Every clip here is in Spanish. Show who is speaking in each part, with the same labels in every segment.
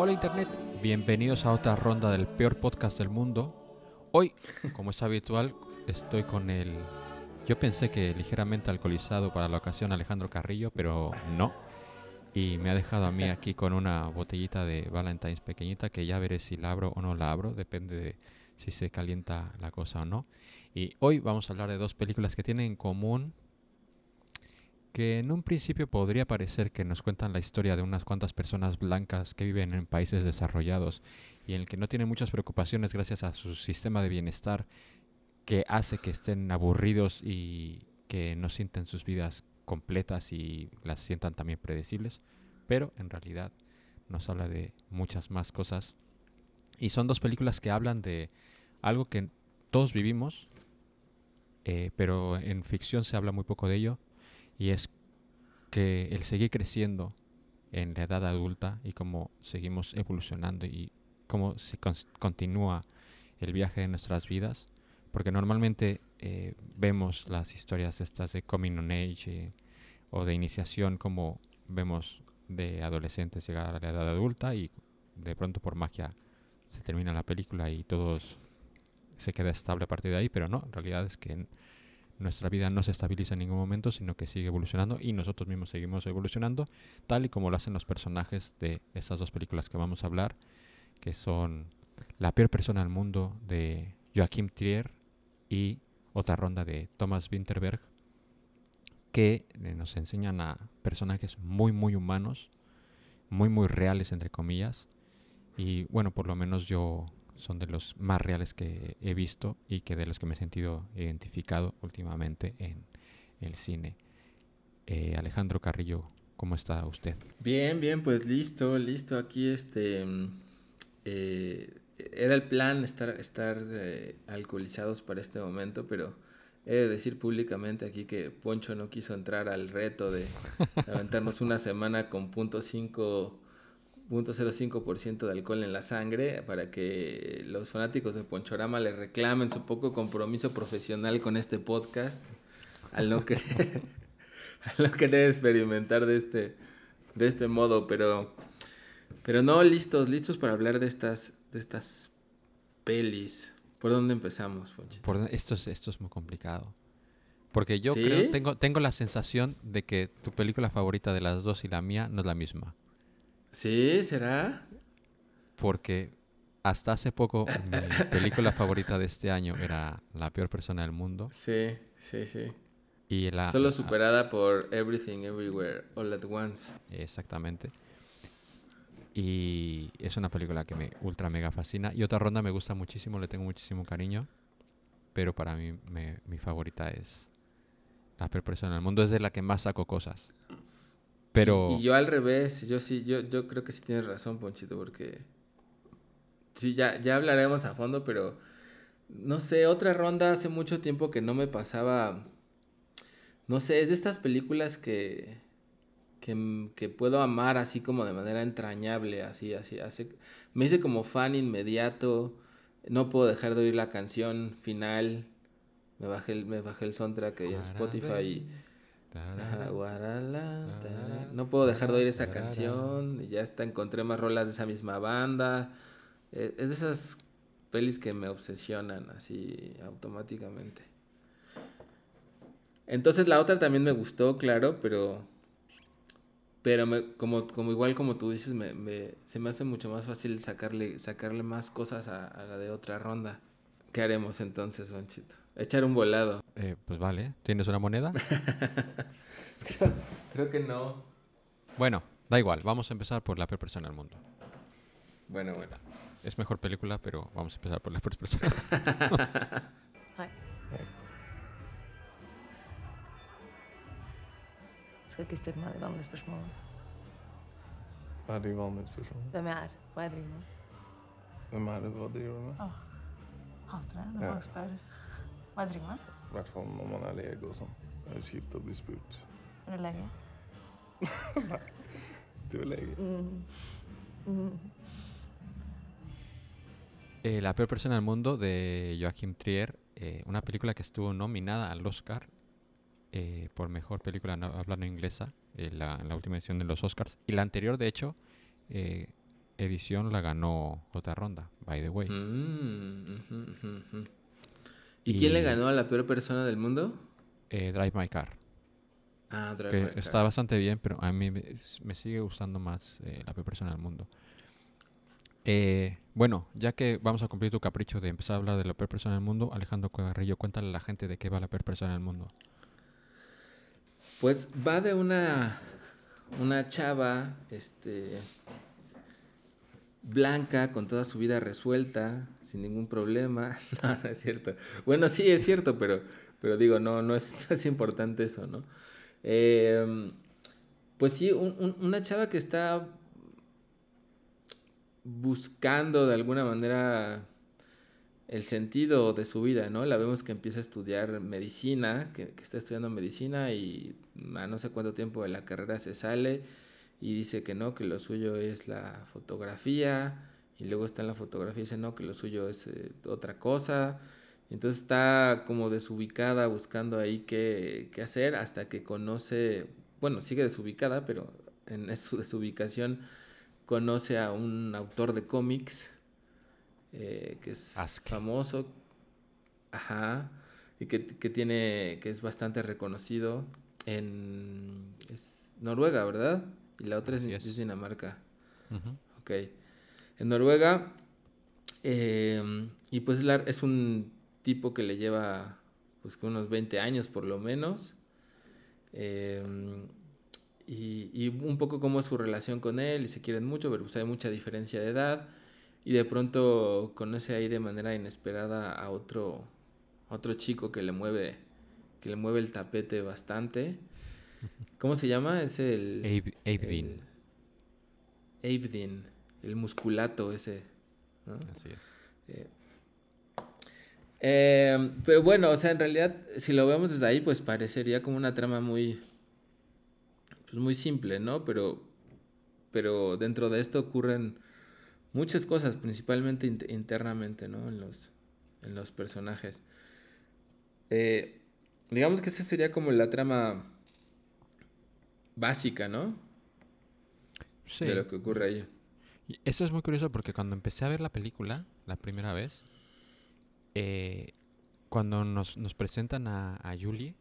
Speaker 1: Hola Internet, bienvenidos a otra ronda del peor podcast del mundo. Hoy, como es habitual, estoy con el... Yo pensé que ligeramente alcoholizado para la ocasión Alejandro Carrillo, pero no. Y me ha dejado a mí aquí con una botellita de Valentine's pequeñita que ya veré si la abro o no la abro, depende de si se calienta la cosa o no. Y hoy vamos a hablar de dos películas que tienen en común que en un principio podría parecer que nos cuentan la historia de unas cuantas personas blancas que viven en países desarrollados y en el que no tienen muchas preocupaciones gracias a su sistema de bienestar que hace que estén aburridos y que no sienten sus vidas completas y las sientan también predecibles, pero en realidad nos habla de muchas más cosas. Y son dos películas que hablan de algo que todos vivimos, eh, pero en ficción se habla muy poco de ello, y es que el seguir creciendo en la edad adulta y cómo seguimos evolucionando y cómo se continúa el viaje de nuestras vidas, porque normalmente eh, vemos las historias estas de coming on age eh, o de iniciación como vemos de adolescentes llegar a la edad adulta y de pronto por magia se termina la película y todo se queda estable a partir de ahí, pero no, en realidad es que nuestra vida no se estabiliza en ningún momento, sino que sigue evolucionando y nosotros mismos seguimos evolucionando, tal y como lo hacen los personajes de esas dos películas que vamos a hablar, que son La peor persona del mundo de Joachim Trier y otra ronda de Thomas Winterberg, que eh, nos enseñan a personajes muy, muy humanos, muy, muy reales, entre comillas. Y bueno, por lo menos yo son de los más reales que he visto y que de los que me he sentido identificado últimamente en el cine. Eh, Alejandro Carrillo, ¿cómo está usted?
Speaker 2: Bien, bien, pues listo, listo. Aquí este eh, era el plan estar, estar eh, alcoholizados para este momento, pero he de decir públicamente aquí que Poncho no quiso entrar al reto de aventarnos una semana con punto cinco 0.05% de alcohol en la sangre para que los fanáticos de Ponchorama le reclamen su poco compromiso profesional con este podcast al no querer, al no querer experimentar de este, de este modo, pero, pero no listos, listos para hablar de estas, de estas pelis. ¿Por dónde empezamos, Ponchito?
Speaker 1: Por, esto, es, esto es muy complicado. Porque yo creo, tengo, tengo la sensación de que tu película favorita de las dos y la mía no es la misma.
Speaker 2: ¿Sí? ¿Será?
Speaker 1: Porque hasta hace poco mi película favorita de este año era La peor persona del mundo.
Speaker 2: Sí, sí, sí.
Speaker 1: Y la,
Speaker 2: Solo superada por Everything Everywhere All at Once.
Speaker 1: Exactamente. Y es una película que me ultra mega fascina. Y otra ronda me gusta muchísimo, le tengo muchísimo cariño. Pero para mí mi favorita es La peor persona del mundo. Es de la que más saco cosas.
Speaker 2: Y, yo al revés, yo sí, yo, yo creo que sí tienes razón, Ponchito, porque... Sí, ya, ya hablaremos a fondo, pero... No sé, otra ronda hace mucho tiempo que no me pasaba... No sé, es de estas películas que... Que, puedo amar así como de manera entrañable, así, así, así. Me hice como fan inmediato, no puedo dejar de oír la canción final, me bajé el, me bajé el soundtrack en Spotify y no puedo dejar de oír esa canción. Y ya está, encontré más rolas de esa misma banda. Eh, es de esas pelis que me obsesionan así automáticamente. Entonces la otra también me gustó, claro, pero. Pero me, como, como igual como tú dices, me, se me hace mucho más fácil sacarle, sacarle más cosas a, a la de otra ronda. ¿Qué haremos entonces, Bonchito? Echar un volado.
Speaker 1: Eh, pues vale. ¿Tienes una moneda?
Speaker 2: creo, que no.
Speaker 1: Bueno, da igual. Vamos a empezar por la peor persona del mundo.
Speaker 2: Bueno, bueno.
Speaker 1: Es mejor película, pero vamos a empezar por la peor persona.
Speaker 3: Skal ikke stille meg de vanlige spørsmålene.
Speaker 4: Hva er de vanlige spørsmålene?
Speaker 3: Hvem jeg er, hva jeg driver med.
Speaker 4: Hvem er det, hva driver du med?
Speaker 3: Åh. Hater det når ja. folk spør
Speaker 4: Det kjipt å bli spurt. Nei. Mm. Mm.
Speaker 1: Eh, La peor persona del mundo de Joachim Trier, eh, una película que estuvo nominada al Oscar eh, por mejor película no, hablando inglesa en la, en la, última edición de los Oscars. Y la anterior, de hecho, eh, edición la ganó otra ronda, by the way.
Speaker 2: Mm. ¿Y, quién le ganó a la peor persona del mundo?
Speaker 1: Eh, Drive My Car.
Speaker 2: Ah, Drive
Speaker 1: que
Speaker 2: My Car.
Speaker 1: está bastante bien, pero a mí me, sigue gustando más eh, la peor persona del mundo. Eh, bueno, ya que vamos a cumplir tu capricho de empezar a hablar de la peor persona del mundo, Alejandro Carrillo, cuéntale a la gente de qué va la peor persona del mundo.
Speaker 2: Pues va de una, una chava, este, blanca, con toda su vida resuelta, sin ningún problema. No, no es cierto. Bueno, sí es cierto, pero, pero digo, no, no es, no importante eso, ¿no? Eh, pues sí, un- un- una chava que está buscando de alguna manera el sentido de su vida, ¿no? La vemos que empieza a estudiar medicina, que, que está estudiando medicina y a no sé cuánto tiempo de la carrera se sale y dice que no, que lo suyo es la fotografía y luego está en la fotografía y dice no, que lo suyo es eh, otra cosa. Entonces está como desubicada buscando ahí qué, qué hacer hasta que conoce, bueno, sigue desubicada, pero en su desubicación conoce a un autor de cómics eh, que es
Speaker 1: Ask.
Speaker 2: famoso, ajá, y que, que tiene, que es bastante reconocido en es Noruega, ¿verdad? Y la otra es. Dinamarca.
Speaker 1: Ujú.
Speaker 2: Ok. En Noruega, eh, y pues es un tipo que le lleva pues que unos 20 años por lo menos. Eh, y, y un poco cómo es su relación con él, y se quieren mucho, pero pues hay mucha diferencia de edad. Y de pronto conoce ahí de manera inesperada a otro, otro chico que le mueve, que le mueve el tapete bastante. ¿Cómo se llama? Es el...
Speaker 1: Abe- Avedin.
Speaker 2: el Avedin, el musculato ese. ¿no?
Speaker 1: Así es.
Speaker 2: Eh, eh, pero bueno, o sea, en realidad, si lo vemos desde ahí, pues parecería como una trama muy, pues muy simple, ¿no? Pero, pero dentro de esto ocurren muchas cosas, principalmente int- internamente, ¿no? En los, en los personajes. Eh, digamos que esa sería como la trama básica, ¿no?
Speaker 1: Sí.
Speaker 2: De lo que ocurre ahí.
Speaker 1: Y Eso es muy curioso porque cuando empecé a ver la película, la primera vez, eh, cuando nos, nos presentan a, a Julie,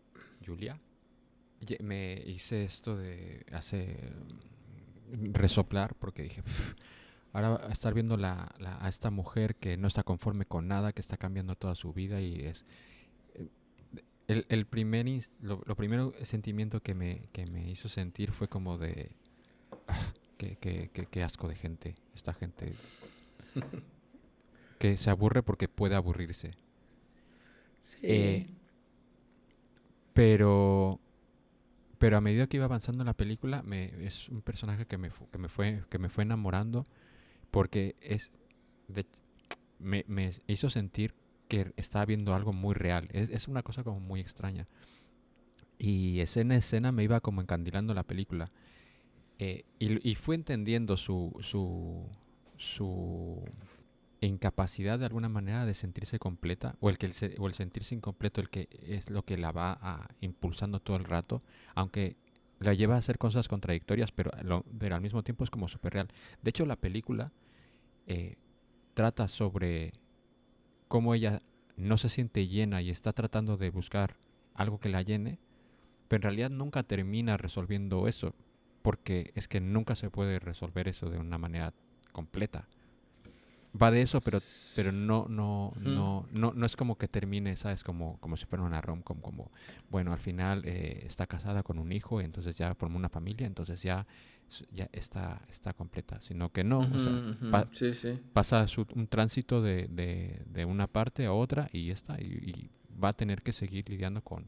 Speaker 1: Julia, me hice esto de hace mm, resoplar porque dije, "Pf, ahora estar viendo la, la- a esta mujer que no está conforme con nada, que está cambiando toda su vida y es... El, el primer lo, lo primero sentimiento que me, que me hizo sentir fue como de... "Ah, qué, qué- qué- qué asco de gente, esta gente que se aburre porque puede aburrirse.
Speaker 2: Sí.
Speaker 1: Eh, pero pero a medida que iba avanzando en la película me, es un personaje que me, que me fue que me fue enamorando porque es de- me, me hizo sentir que estaba viendo algo muy real. Es, es una cosa como muy extraña. Y escena a escena me iba como encandilando la película. Eh, y, y fui entendiendo su su su incapacidad de alguna manera de sentirse completa o el que el o el sentirse incompleto el que es lo que la va impulsando todo el rato aunque la lleva a hacer cosas contradictorias pero, lo- pero al mismo tiempo es como súper real de hecho la película eh, trata sobre cómo ella no se siente llena y está tratando de buscar algo que la llene pero en realidad nunca termina resolviendo eso porque es que nunca se puede resolver eso de una manera completa. Va de eso pero pero no no no no no es como que termine sabes como como si fuera una rom-com como bueno al final eh, está casada con un hijo y entonces ya formó una familia entonces ya ya está está completa sino que no o sea,
Speaker 2: Ujú, ujú.
Speaker 1: pa-
Speaker 2: sí, sí.
Speaker 1: pasa su- un tránsito de, de, de una parte a otra y ya está y, y va a tener que seguir lidiando con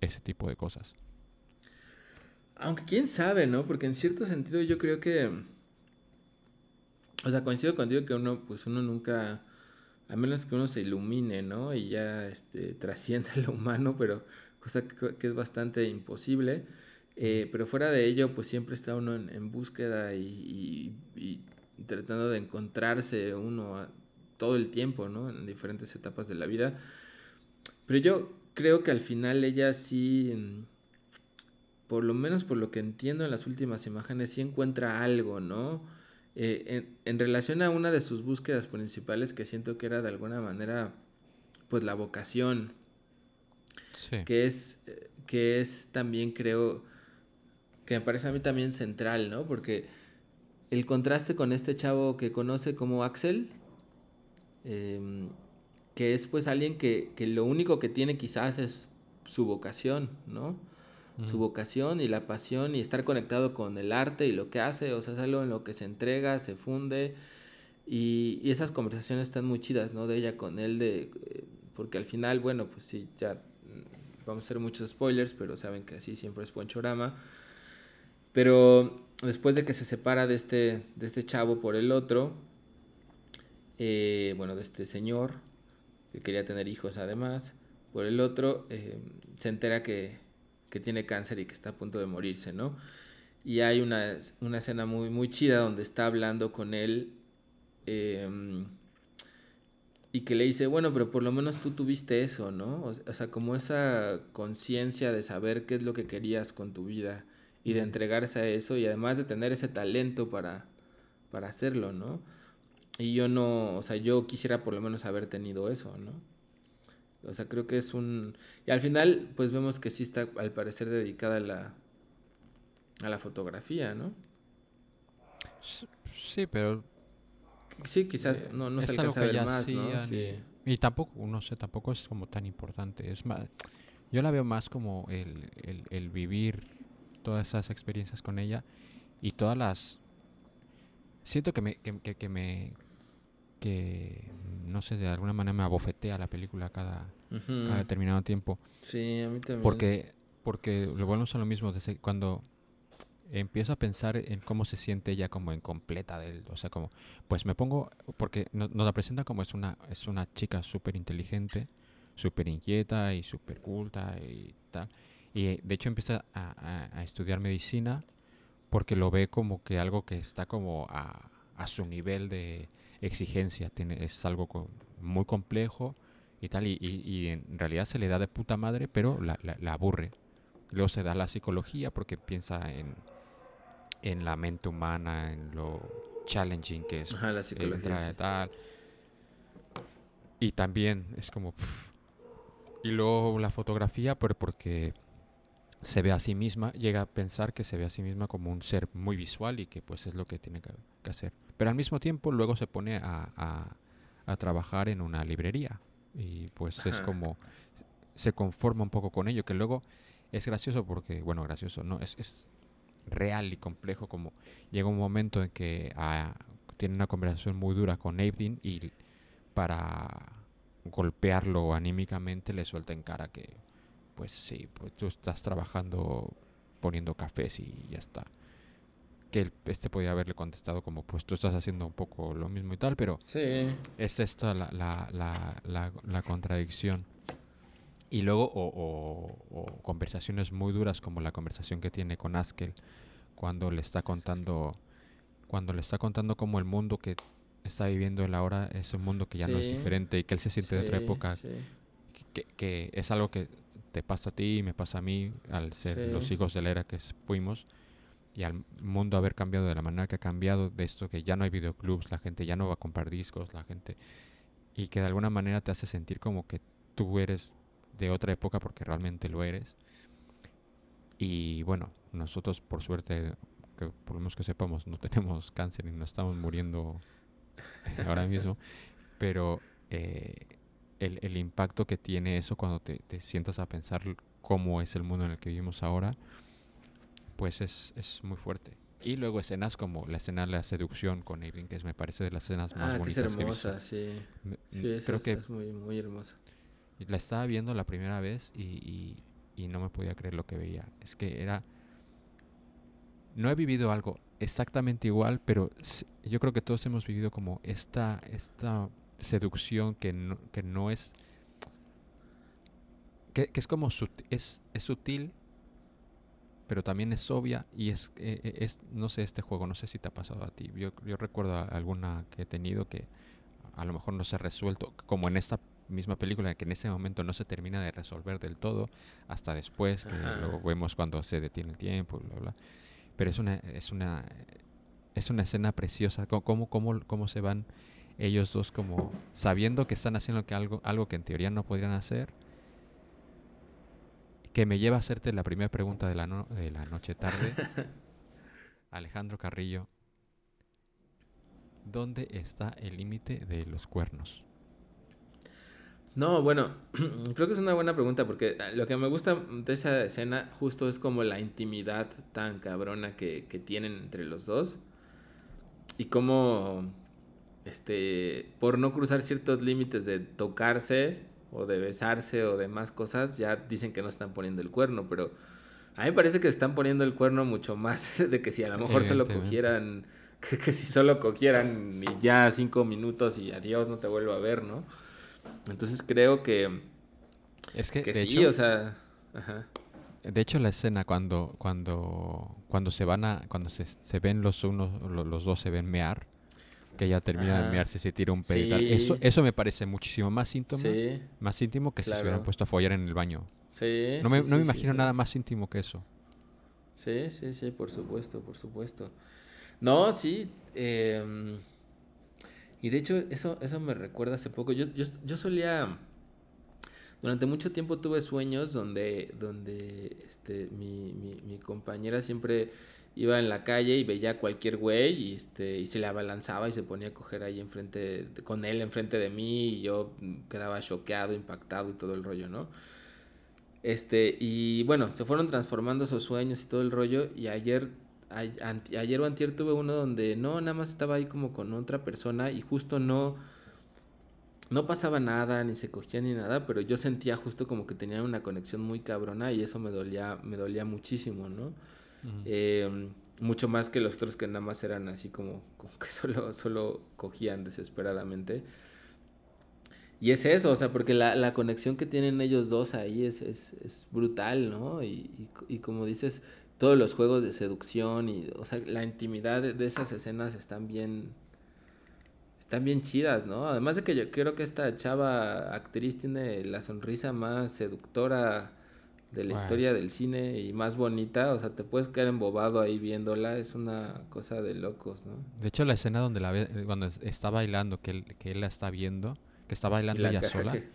Speaker 1: ese tipo de cosas
Speaker 2: Aunque quién sabe, ¿no? Porque en cierto sentido yo creo que... O sea, coincido contigo que uno, pues uno nunca... A menos que uno se ilumine, ¿no? Y ya este, trascienda lo humano, pero cosa que, que es bastante imposible. Eh, pero fuera de ello, pues siempre está uno en, en búsqueda y, y- y tratando de encontrarse uno todo el tiempo, ¿no? En diferentes etapas de la vida. Pero yo creo que al final ella sí... por lo menos por lo que entiendo en las últimas imágenes, sí encuentra algo, ¿no? eh, en, en relación a una de sus búsquedas principales que siento que era de alguna manera pues la vocación
Speaker 1: Sí.
Speaker 2: que es, eh, que es también creo, que me parece a mí también central, ¿no? Porque el contraste con este chavo que conoce como Axel, em, que es pues alguien que, que lo único que tiene quizás es su vocación, ¿no? Su vocación y la pasión y estar conectado con el arte y lo que hace, o sea, es algo en lo que se entrega, se funde. Y, y esas conversaciones están muy chidas, ¿no? De ella con él, de, eh, porque al final, bueno, pues sí, ya mm, vamos a hacer muchos spoilers, pero saben que así siempre es Ponchorama. Pero después de que se separa de este, de este chavo por el otro, eh, bueno, de este señor, que quería tener hijos además, por el otro, eh, se entera que, que tiene cáncer y que está a punto de morirse, ¿no? Y hay una, una escena muy, muy chida donde está hablando con él em, y que le dice, bueno, pero por lo menos tú tuviste eso, ¿no? O, o sea, como esa conciencia de saber qué es lo que querías con tu vida y de entregarse a eso y además de tener ese talento para, para hacerlo, ¿no? Y yo no, o sea, yo quisiera por lo menos haber tenido eso, ¿no? O sea, creo que es un... Y al final, pues vemos que sí está al parecer dedicada a la, a la fotografía, ¿no?
Speaker 1: Sí, pero
Speaker 2: Sí, quizás
Speaker 1: eh,
Speaker 2: no, no se alcanza a ver más, ¿no? Sí.
Speaker 1: Y tampoco, no sé, tampoco es como tan importante. Es más, yo la veo más como el, el, el vivir todas esas experiencias con ella y todas las... Siento que me, que, que- que me, que no sé, de alguna manera me abofetea la película cada, determinado tiempo.
Speaker 2: Sí, a mí también.
Speaker 1: Porque, porque lo volvemos a lo mismo, desde cuando empiezo a pensar en cómo se siente ella como incompleta de él, o sea, como, pues me pongo, porque no- nos la presenta como es una, es una chica súper inteligente, súper inquieta y súper culta y tal, y eh, de hecho empieza a, a- a estudiar medicina porque lo ve como que algo que está como a, a su nivel de exigencia, tiene, es algo co- muy complejo y tal, y, y- y en realidad se le da de puta madre, pero la, la- la aburre. Luego se da la psicología porque piensa en, en la mente humana, en lo challenging que es
Speaker 2: Ajá, la
Speaker 1: eh,
Speaker 2: psicología.
Speaker 1: y tal. Y también es como... Y luego la fotografía, pero porque se ve a sí misma, llega a pensar que se ve a sí misma como un ser muy visual y que pues es lo que tiene que, que hacer. Pero al mismo tiempo luego se pone a, a- a trabajar en una librería y pues es como se conforma un poco con ello, que luego es gracioso porque, bueno, gracioso, no, es, es real y complejo como llega un momento en que ah, tiene una conversación muy dura con Aidin y para golpearlo anímicamente le suelta en cara que pues sí, pues tú estás trabajando poniendo cafés y ya está. Que el- este podía haberle contestado como pues tú estás haciendo un poco lo mismo y tal, pero
Speaker 2: Sí.
Speaker 1: es esto la, la, la, la, contradicción. Y luego, o, o- o conversaciones muy duras como la conversación que tiene con Askel cuando le está contando, cuando le está contando como el mundo que está viviendo él ahora es un mundo que ya no es diferente y que él se siente de otra época, que, que es algo que te pasa a ti y me pasa a mí al ser los
Speaker 2: Sí.
Speaker 1: hijos de la era que fuimos y al mundo haber cambiado de la manera que ha cambiado, de esto que ya no hay videoclubs, la gente ya no va a comprar discos, la gente y que de alguna manera te hace sentir como que tú eres de otra época porque realmente lo eres. Y bueno, nosotros por suerte, que por lo menos que sepamos, no tenemos cáncer y no estamos muriendo ahora mismo, pero eh, el, el impacto que tiene eso cuando te, te sientas a pensar cómo es el mundo en el que vivimos ahora, pues es, es muy fuerte. Y luego escenas como la escena de la seducción con Evelyn, que es, me parece de las escenas más
Speaker 2: Ah, que es
Speaker 1: bonitas que visto.
Speaker 2: hermosa, sí.
Speaker 1: Me-
Speaker 2: Sí,
Speaker 1: mm,
Speaker 2: esa
Speaker 1: creo
Speaker 2: es,
Speaker 1: que
Speaker 2: es muy, muy hermosa.
Speaker 1: la estaba viendo la primera vez y, y- y no me podía creer lo que veía. Es que era... No he vivido algo exactamente igual, pero yo creo que todos hemos vivido como esta, esta seducción que no, que no es... Que, que es como es, es sutil, pero también es obvia y es, eh, eh, es, no sé, este juego, no sé si te ha pasado a ti. Yo, yo recuerdo alguna que he tenido que a lo mejor no se ha resuelto, como en esta misma película, que en ese momento no se termina de resolver del todo, hasta después, que
Speaker 2: Ajá.
Speaker 1: luego vemos cuando se detiene el tiempo, bla, bla. Pero es una, es una, es una escena preciosa. Cómo, cómo, cómo se van ellos dos como sabiendo que están haciendo que algo, algo que en teoría no podrían hacer. Que me lleva a hacerte la primera pregunta de la, no- de la noche tarde. Alejandro Carrillo, ¿dónde está el límite de los cuernos?
Speaker 2: No, bueno, creo que es una buena pregunta porque ah, lo que me gusta de esa escena justo es como la intimidad tan cabrona que, que tienen entre los dos y cómo, este, por no cruzar ciertos límites de tocarse o de besarse o demás cosas, ya dicen que no están poniendo el cuerno, pero a mí me parece que están poniendo el cuerno mucho más de que si a lo mejor solo cogieran, que, que si solo cogieran y ya cinco minutos y adiós, no te vuelvo a ver, ¿no? Entonces creo que,
Speaker 1: Es que,
Speaker 2: que
Speaker 1: de
Speaker 2: sí,
Speaker 1: hecho,
Speaker 2: o sea, ajá.
Speaker 1: De hecho, la escena cuando, cuando, cuando se van a, cuando se, se ven los unos, lo- los dos se ven mear, que ella termina de
Speaker 2: Ajá.
Speaker 1: mearse, se tira un pedo y tal. Eso, eso me parece muchísimo más íntimo,
Speaker 2: Sí,
Speaker 1: más íntimo que si se hubieran puesto a follar en el baño.
Speaker 2: sí.
Speaker 1: No me, no me imagino nada más íntimo que eso.
Speaker 2: Sí, sí, sí, por supuesto, por supuesto. No, sí. em, y de hecho, eso, eso me recuerda hace poco. Yo, yo, yo solía. Durante mucho tiempo tuve sueños donde, donde este, mi, mi, mi compañera siempre iba en la calle y veía a cualquier güey y, este, y se le abalanzaba y se ponía a coger ahí enfrente, con él enfrente de mí y yo quedaba choqueado, impactado y todo el rollo, ¿no? Este, y bueno, se fueron transformando esos sueños y todo el rollo. Y ayer, ay- anti- ayer o antier tuve uno donde no, nada más estaba ahí como con otra persona y justo no, no pasaba nada, ni se cogía ni nada, pero yo sentía justo como que tenían una conexión muy cabrona y eso me dolía, me dolía muchísimo, ¿no? Eh, mucho más que los otros que nada más eran así como, como que solo, solo cogían desesperadamente. Y es eso, o sea, porque la, la conexión que tienen ellos dos ahí es, es, es brutal, ¿no? Y, y, y como dices, todos los juegos de seducción y, o sea, la intimidad de, de esas escenas están bien, están bien chidas, ¿no? Además de que yo creo que esta chava actriz tiene la sonrisa más seductora de la
Speaker 1: Pues.
Speaker 2: historia del cine y más bonita, o sea, te puedes quedar embobado ahí viéndola, es una cosa de locos, ¿no?
Speaker 1: De hecho, la escena donde la ve, eh, cuando es- está bailando, que él, que él la está viendo, que está bailando
Speaker 2: la
Speaker 1: ella sola,
Speaker 2: que-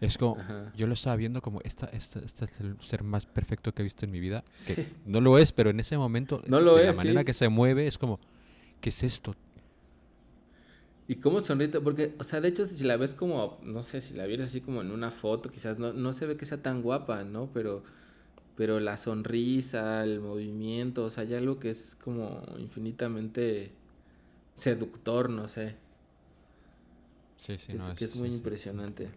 Speaker 1: es como,
Speaker 2: Ajá.
Speaker 1: yo lo estaba viendo como, esta, esta, este es el ser más perfecto que he visto en mi vida. Que
Speaker 2: Sí.
Speaker 1: no lo es, pero en ese momento,
Speaker 2: No lo
Speaker 1: de la manera
Speaker 2: sí.
Speaker 1: que se mueve, es como, ¿qué es esto?
Speaker 2: Y cómo sonríe, porque, o sea, de hecho, si la ves como, no sé, si la vieras así como en una foto, quizás no, no se ve que sea tan guapa, ¿no? Pero, pero la sonrisa, el movimiento, o sea, hay algo que es como infinitamente seductor, no sé.
Speaker 1: Sí, sí,
Speaker 2: que es,
Speaker 1: no,
Speaker 2: que es
Speaker 1: sí,
Speaker 2: muy
Speaker 1: sí,
Speaker 2: impresionante.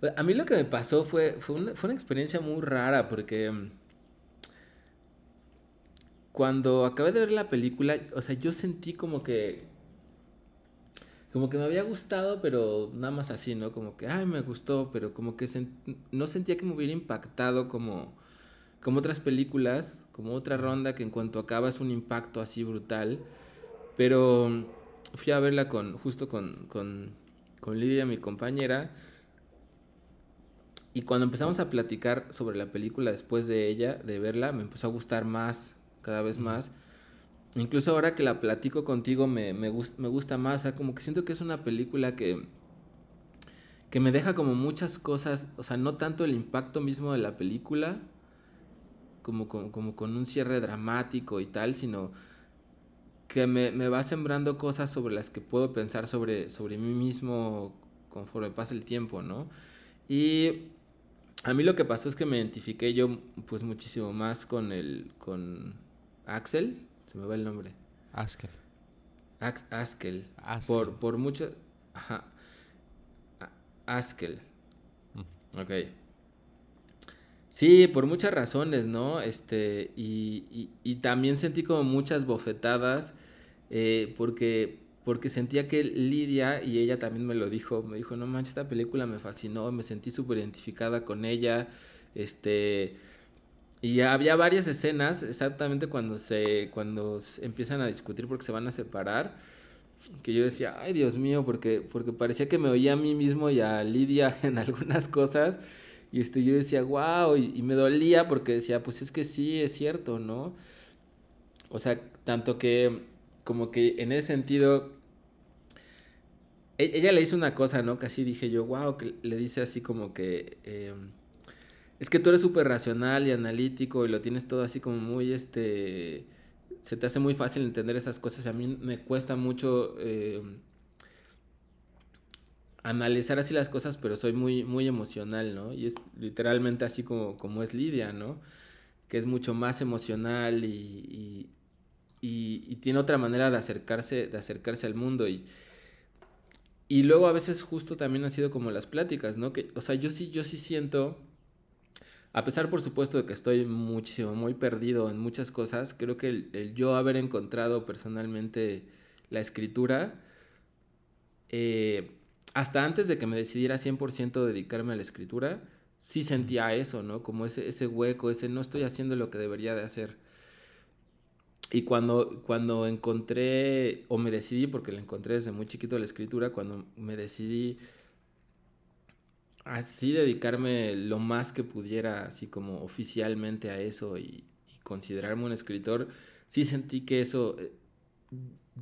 Speaker 2: Pues, A mí lo que me pasó fue, fue, una, fue una experiencia muy rara porque mm, cuando acabé de ver la película, o sea, yo sentí como que como que me había gustado, pero nada más así, ¿no? Como que, ay, me gustó, pero como que no sentía que me hubiera impactado como, como otras películas, como otra ronda que en cuanto acaba es un impacto así brutal. Pero mm, fui a verla con, justo con, con, con Lidia, mi compañera. Y cuando empezamos a platicar sobre la película después de ella, de verla, me empezó a gustar más, cada vez más. Incluso ahora que la platico contigo me, me, gus- me gusta más, o sea, como que siento que es una película que, que me deja como muchas cosas, o sea, no tanto el impacto mismo de la película, como, como, como con un cierre dramático y tal, sino que me, me va sembrando cosas sobre las que puedo pensar sobre, sobre mí mismo conforme pasa el tiempo, ¿no? Y a mí lo que pasó es que me identifiqué yo pues muchísimo más con el, con Axel, se me va el nombre,
Speaker 1: Askel.
Speaker 2: Askel,
Speaker 1: Askel.
Speaker 2: por, por mucho, ajá, Askel,
Speaker 1: Ujú.
Speaker 2: ok. Sí, por muchas razones, ¿no? Este, y, y, y también sentí como muchas bofetadas, eh, porque, porque sentía que Lidia, y ella también me lo dijo, me dijo, no manches, esta película me fascinó, me sentí súper identificada con ella, este, y había varias escenas, exactamente cuando se, cuando se empiezan a discutir porque se van a separar, que yo decía, ay Dios mío, porque, porque parecía que me oía a mí mismo y a Lidia en algunas cosas. Y este, yo decía, wow, y, me dolía porque decía, pues es que sí, es cierto, ¿no? O sea, tanto que como que en ese sentido e- ella le dice una cosa, ¿no? Casi dije yo, wow, que le dice así como que eh, es que tú eres súper racional y analítico y lo tienes todo así como muy, este, se te hace muy fácil entender esas cosas. A mí me cuesta mucho eh, analizar así las cosas, pero soy muy, muy emocional, ¿no? Y es literalmente así como, como es Lidia, ¿no? Que es mucho más emocional y, y, y- y tiene otra manera de acercarse, de acercarse al mundo y... Y luego a veces justo también han sido como las pláticas, ¿no? Que, o sea, yo sí, yo sí siento, a pesar por supuesto de que estoy muchísimo, muy perdido en muchas cosas, creo que el, el yo haber encontrado personalmente la escritura, eh, hasta antes de que me decidiera 100% dedicarme a la escritura, sí sentía eso, ¿no? Como ese, ese hueco, ese no estoy haciendo lo que debería de hacer. Y cuando, cuando encontré, o me decidí, porque la encontré desde muy chiquito la escritura, cuando me decidí así dedicarme lo más que pudiera, así como oficialmente a eso y, considerarme un escritor, sí sentí que eso eh,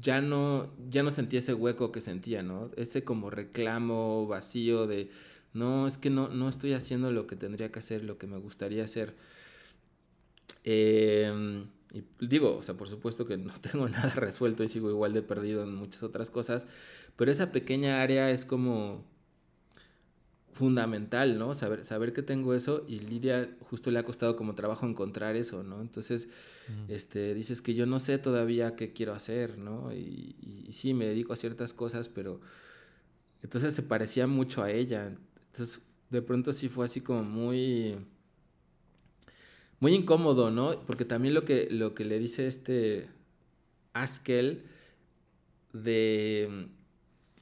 Speaker 2: ya no, ya no sentí ese hueco que sentía, ¿no? Ese como reclamo vacío de, no, es que no, no estoy haciendo lo que tendría que hacer, lo que me gustaría hacer. Eh, y digo, o sea, por supuesto que no tengo nada resuelto y sigo igual de perdido en muchas otras cosas, pero esa pequeña área es como fundamental, ¿no? Saber, saber que tengo eso y Lidia justo le ha costado como trabajo encontrar eso, ¿no? Entonces, este, dices que yo no sé todavía qué quiero hacer, ¿no? Y, y- y sí, me dedico a ciertas cosas, pero entonces se parecía mucho a ella. Entonces, de pronto sí fue así como muy muy incómodo, ¿no? Porque también lo que, lo que le dice este Askel de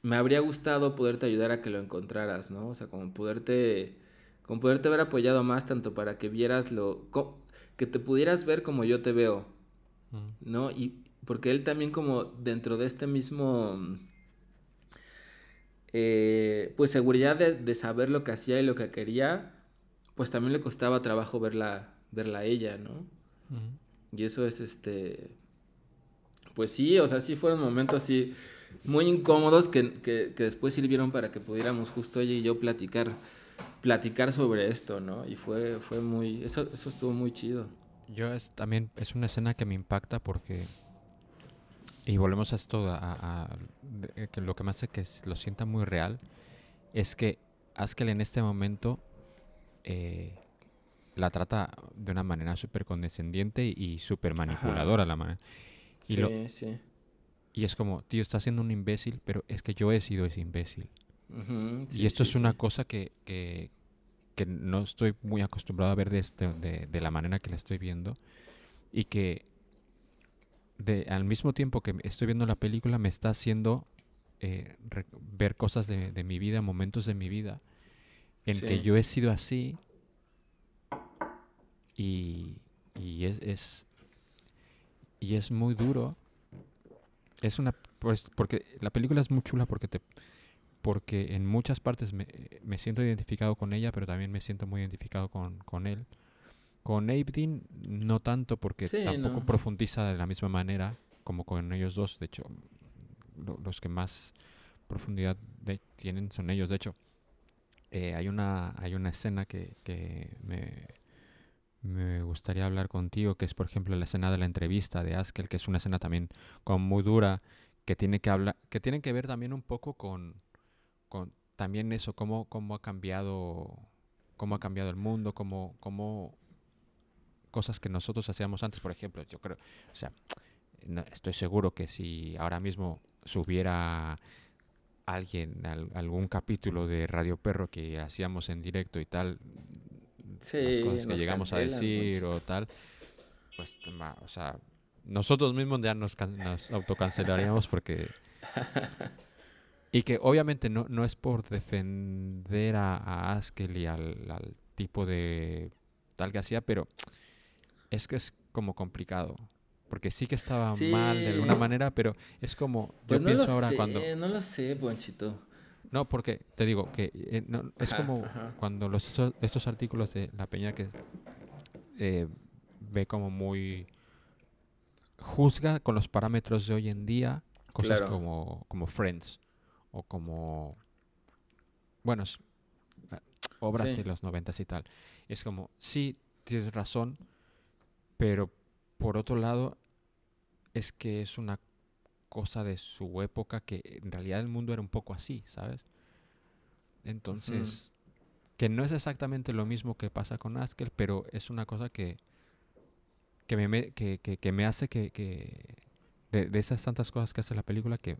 Speaker 2: me habría gustado poderte ayudar a que lo encontraras, ¿no? O sea, como poderte como poderte haber apoyado más tanto para que vieras lo que te pudieras ver como yo te veo,
Speaker 1: Mm.
Speaker 2: ¿no? Y porque él también como dentro de este mismo eh, pues seguridad de, de saber lo que hacía y lo que quería, pues también le costaba trabajo verla, verla a ella, ¿no?
Speaker 1: Mm.
Speaker 2: Y eso es este. Pues sí, o sea, sí fueron momentos así muy incómodos que, que, que después sirvieron para que pudiéramos justo ella y yo platicar, platicar sobre esto, ¿no? Y fue, fue muy. Eso, eso estuvo muy chido.
Speaker 1: Yo es también es una escena que me impacta porque y volvemos a esto a, a- que lo que me hace que lo sienta muy real es que Askel en este momento eh, la trata de una manera súper condescendiente y súper manipuladora la manera Y
Speaker 2: Sí,
Speaker 1: lo-
Speaker 2: sí.
Speaker 1: Y es como tío estás siendo un imbécil pero es que yo he sido ese imbécil
Speaker 2: sí,
Speaker 1: y esto
Speaker 2: sí,
Speaker 1: es una
Speaker 2: sí.
Speaker 1: cosa que, que, que no estoy muy acostumbrado a ver de, este- de, de la manera que la estoy viendo. Y que de, al mismo tiempo que estoy viendo la película me está haciendo eh, re- ver cosas de, de mi vida, momentos de mi vida, en que yo he sido así. Y, y es, es, y es muy duro. Es una... Pues, porque la película es muy chula porque te porque en muchas partes me, me siento identificado con ella, pero también me siento muy identificado con, con él. Con Abe no tanto porque
Speaker 2: Sí,
Speaker 1: tampoco
Speaker 2: no.
Speaker 1: profundiza de la misma manera como con ellos dos. De hecho, lo- los que más profundidad de- tienen son ellos. De hecho, eh, hay, una, hay una escena que, que me, me gustaría hablar contigo, que es por ejemplo la escena de la entrevista de Askel, que es una escena también como muy dura, que tiene que hablar, que tiene que ver también un poco con, con también eso, cómo, cómo ha cambiado, cómo ha cambiado el mundo, cómo, cómo cosas que nosotros hacíamos antes, por ejemplo, yo creo, o sea, estoy seguro que si ahora mismo subiera alguien al- algún capítulo de Radio Perro que hacíamos en directo y tal, las
Speaker 2: Sí,
Speaker 1: cosas que llegamos a decir
Speaker 2: Poncho.
Speaker 1: o tal, pues, ma- o sea, nosotros mismos ya nos, nos autocancelaríamos porque... Y que obviamente no, no es por defender a, a Askel y al, al tipo de tal que hacía, pero es que es como complicado. Porque sí que estaba mal de alguna
Speaker 2: Sí.
Speaker 1: manera, pero es como... Yo
Speaker 2: Pues no
Speaker 1: pienso
Speaker 2: lo
Speaker 1: ahora
Speaker 2: sé,
Speaker 1: cuando...
Speaker 2: no lo sé, Ponchito.
Speaker 1: No, porque te digo que eh, no, es como cuando los estos artículos de la peña que eh, ve como muy juzga con los parámetros de hoy en día cosas
Speaker 2: Claro.
Speaker 1: como, como Friends o como, bueno, ah, obras
Speaker 2: Sí.
Speaker 1: de los noventas y tal. Es como, sí, tienes razón, pero por otro lado, es que es una cosa de su época que en realidad el mundo era un poco así, ¿sabes? Entonces, que no es exactamente lo mismo que pasa con Askel, pero es una cosa que, que, me, me- que, que- que me hace que, que de, de esas tantas cosas que hace la película que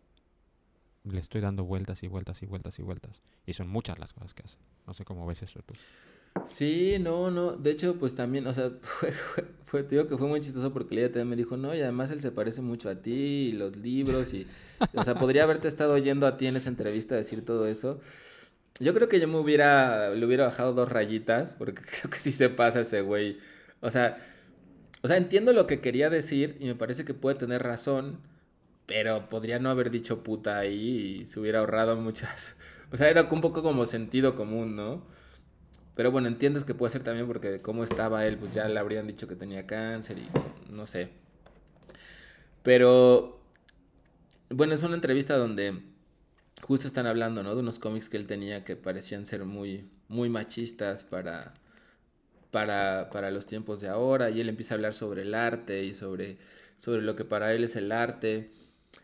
Speaker 1: le estoy dando vueltas y vueltas y vueltas y vueltas. Y son muchas las cosas que hace. No sé cómo ves eso tú.
Speaker 2: Sí, no, no. De hecho, pues también, o sea, fue, fue, te digo que fue muy chistoso porque ella también me dijo, no, y además él se parece mucho a ti y los libros y, o sea, podría haberte estado oyendo a ti en esa entrevista decir todo eso. Yo creo que yo me hubiera, le hubiera bajado dos rayitas porque creo que sí se pasa ese güey. O sea, o sea, entiendo lo que quería decir y me parece que puede tener razón, pero podría no haber dicho puta ahí y se hubiera ahorrado muchas. O sea, era un poco como sentido común, ¿no? Pero bueno, entiendes que puede ser también porque de cómo estaba él, pues ya le habrían dicho que tenía cáncer y no sé. Pero bueno, es una entrevista donde justo están hablando, ¿no? De unos cómics que él tenía que parecían ser muy, muy machistas para, para, para los tiempos de ahora. Y él empieza a hablar sobre el arte y sobre, sobre lo que para él es el arte.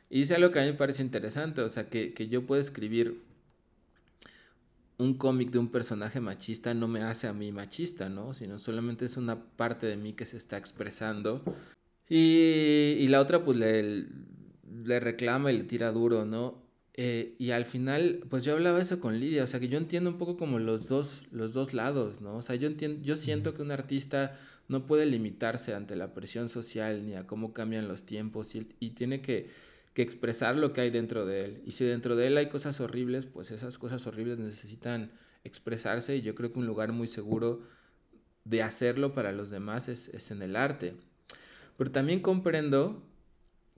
Speaker 2: Y dice algo que a mí me parece interesante, o sea, que, que yo puedo escribir un cómic de un personaje machista no me hace a mí machista, ¿no? Sino solamente es una parte de mí que se está expresando. Y, y la otra pues le, le reclama y le tira duro, ¿no? Eh, y al final, pues yo hablaba eso con Lidia, o sea que yo entiendo un poco como los dos, los dos lados, ¿no? O sea, yo entiendo, yo siento que un artista no puede limitarse ante la presión social ni a cómo cambian los tiempos y, y tiene que, que expresar lo que hay dentro de él. Y si dentro de él hay cosas horribles, pues esas cosas horribles necesitan expresarse y yo creo que un lugar muy seguro de hacerlo para los demás es, es en el arte. Pero también comprendo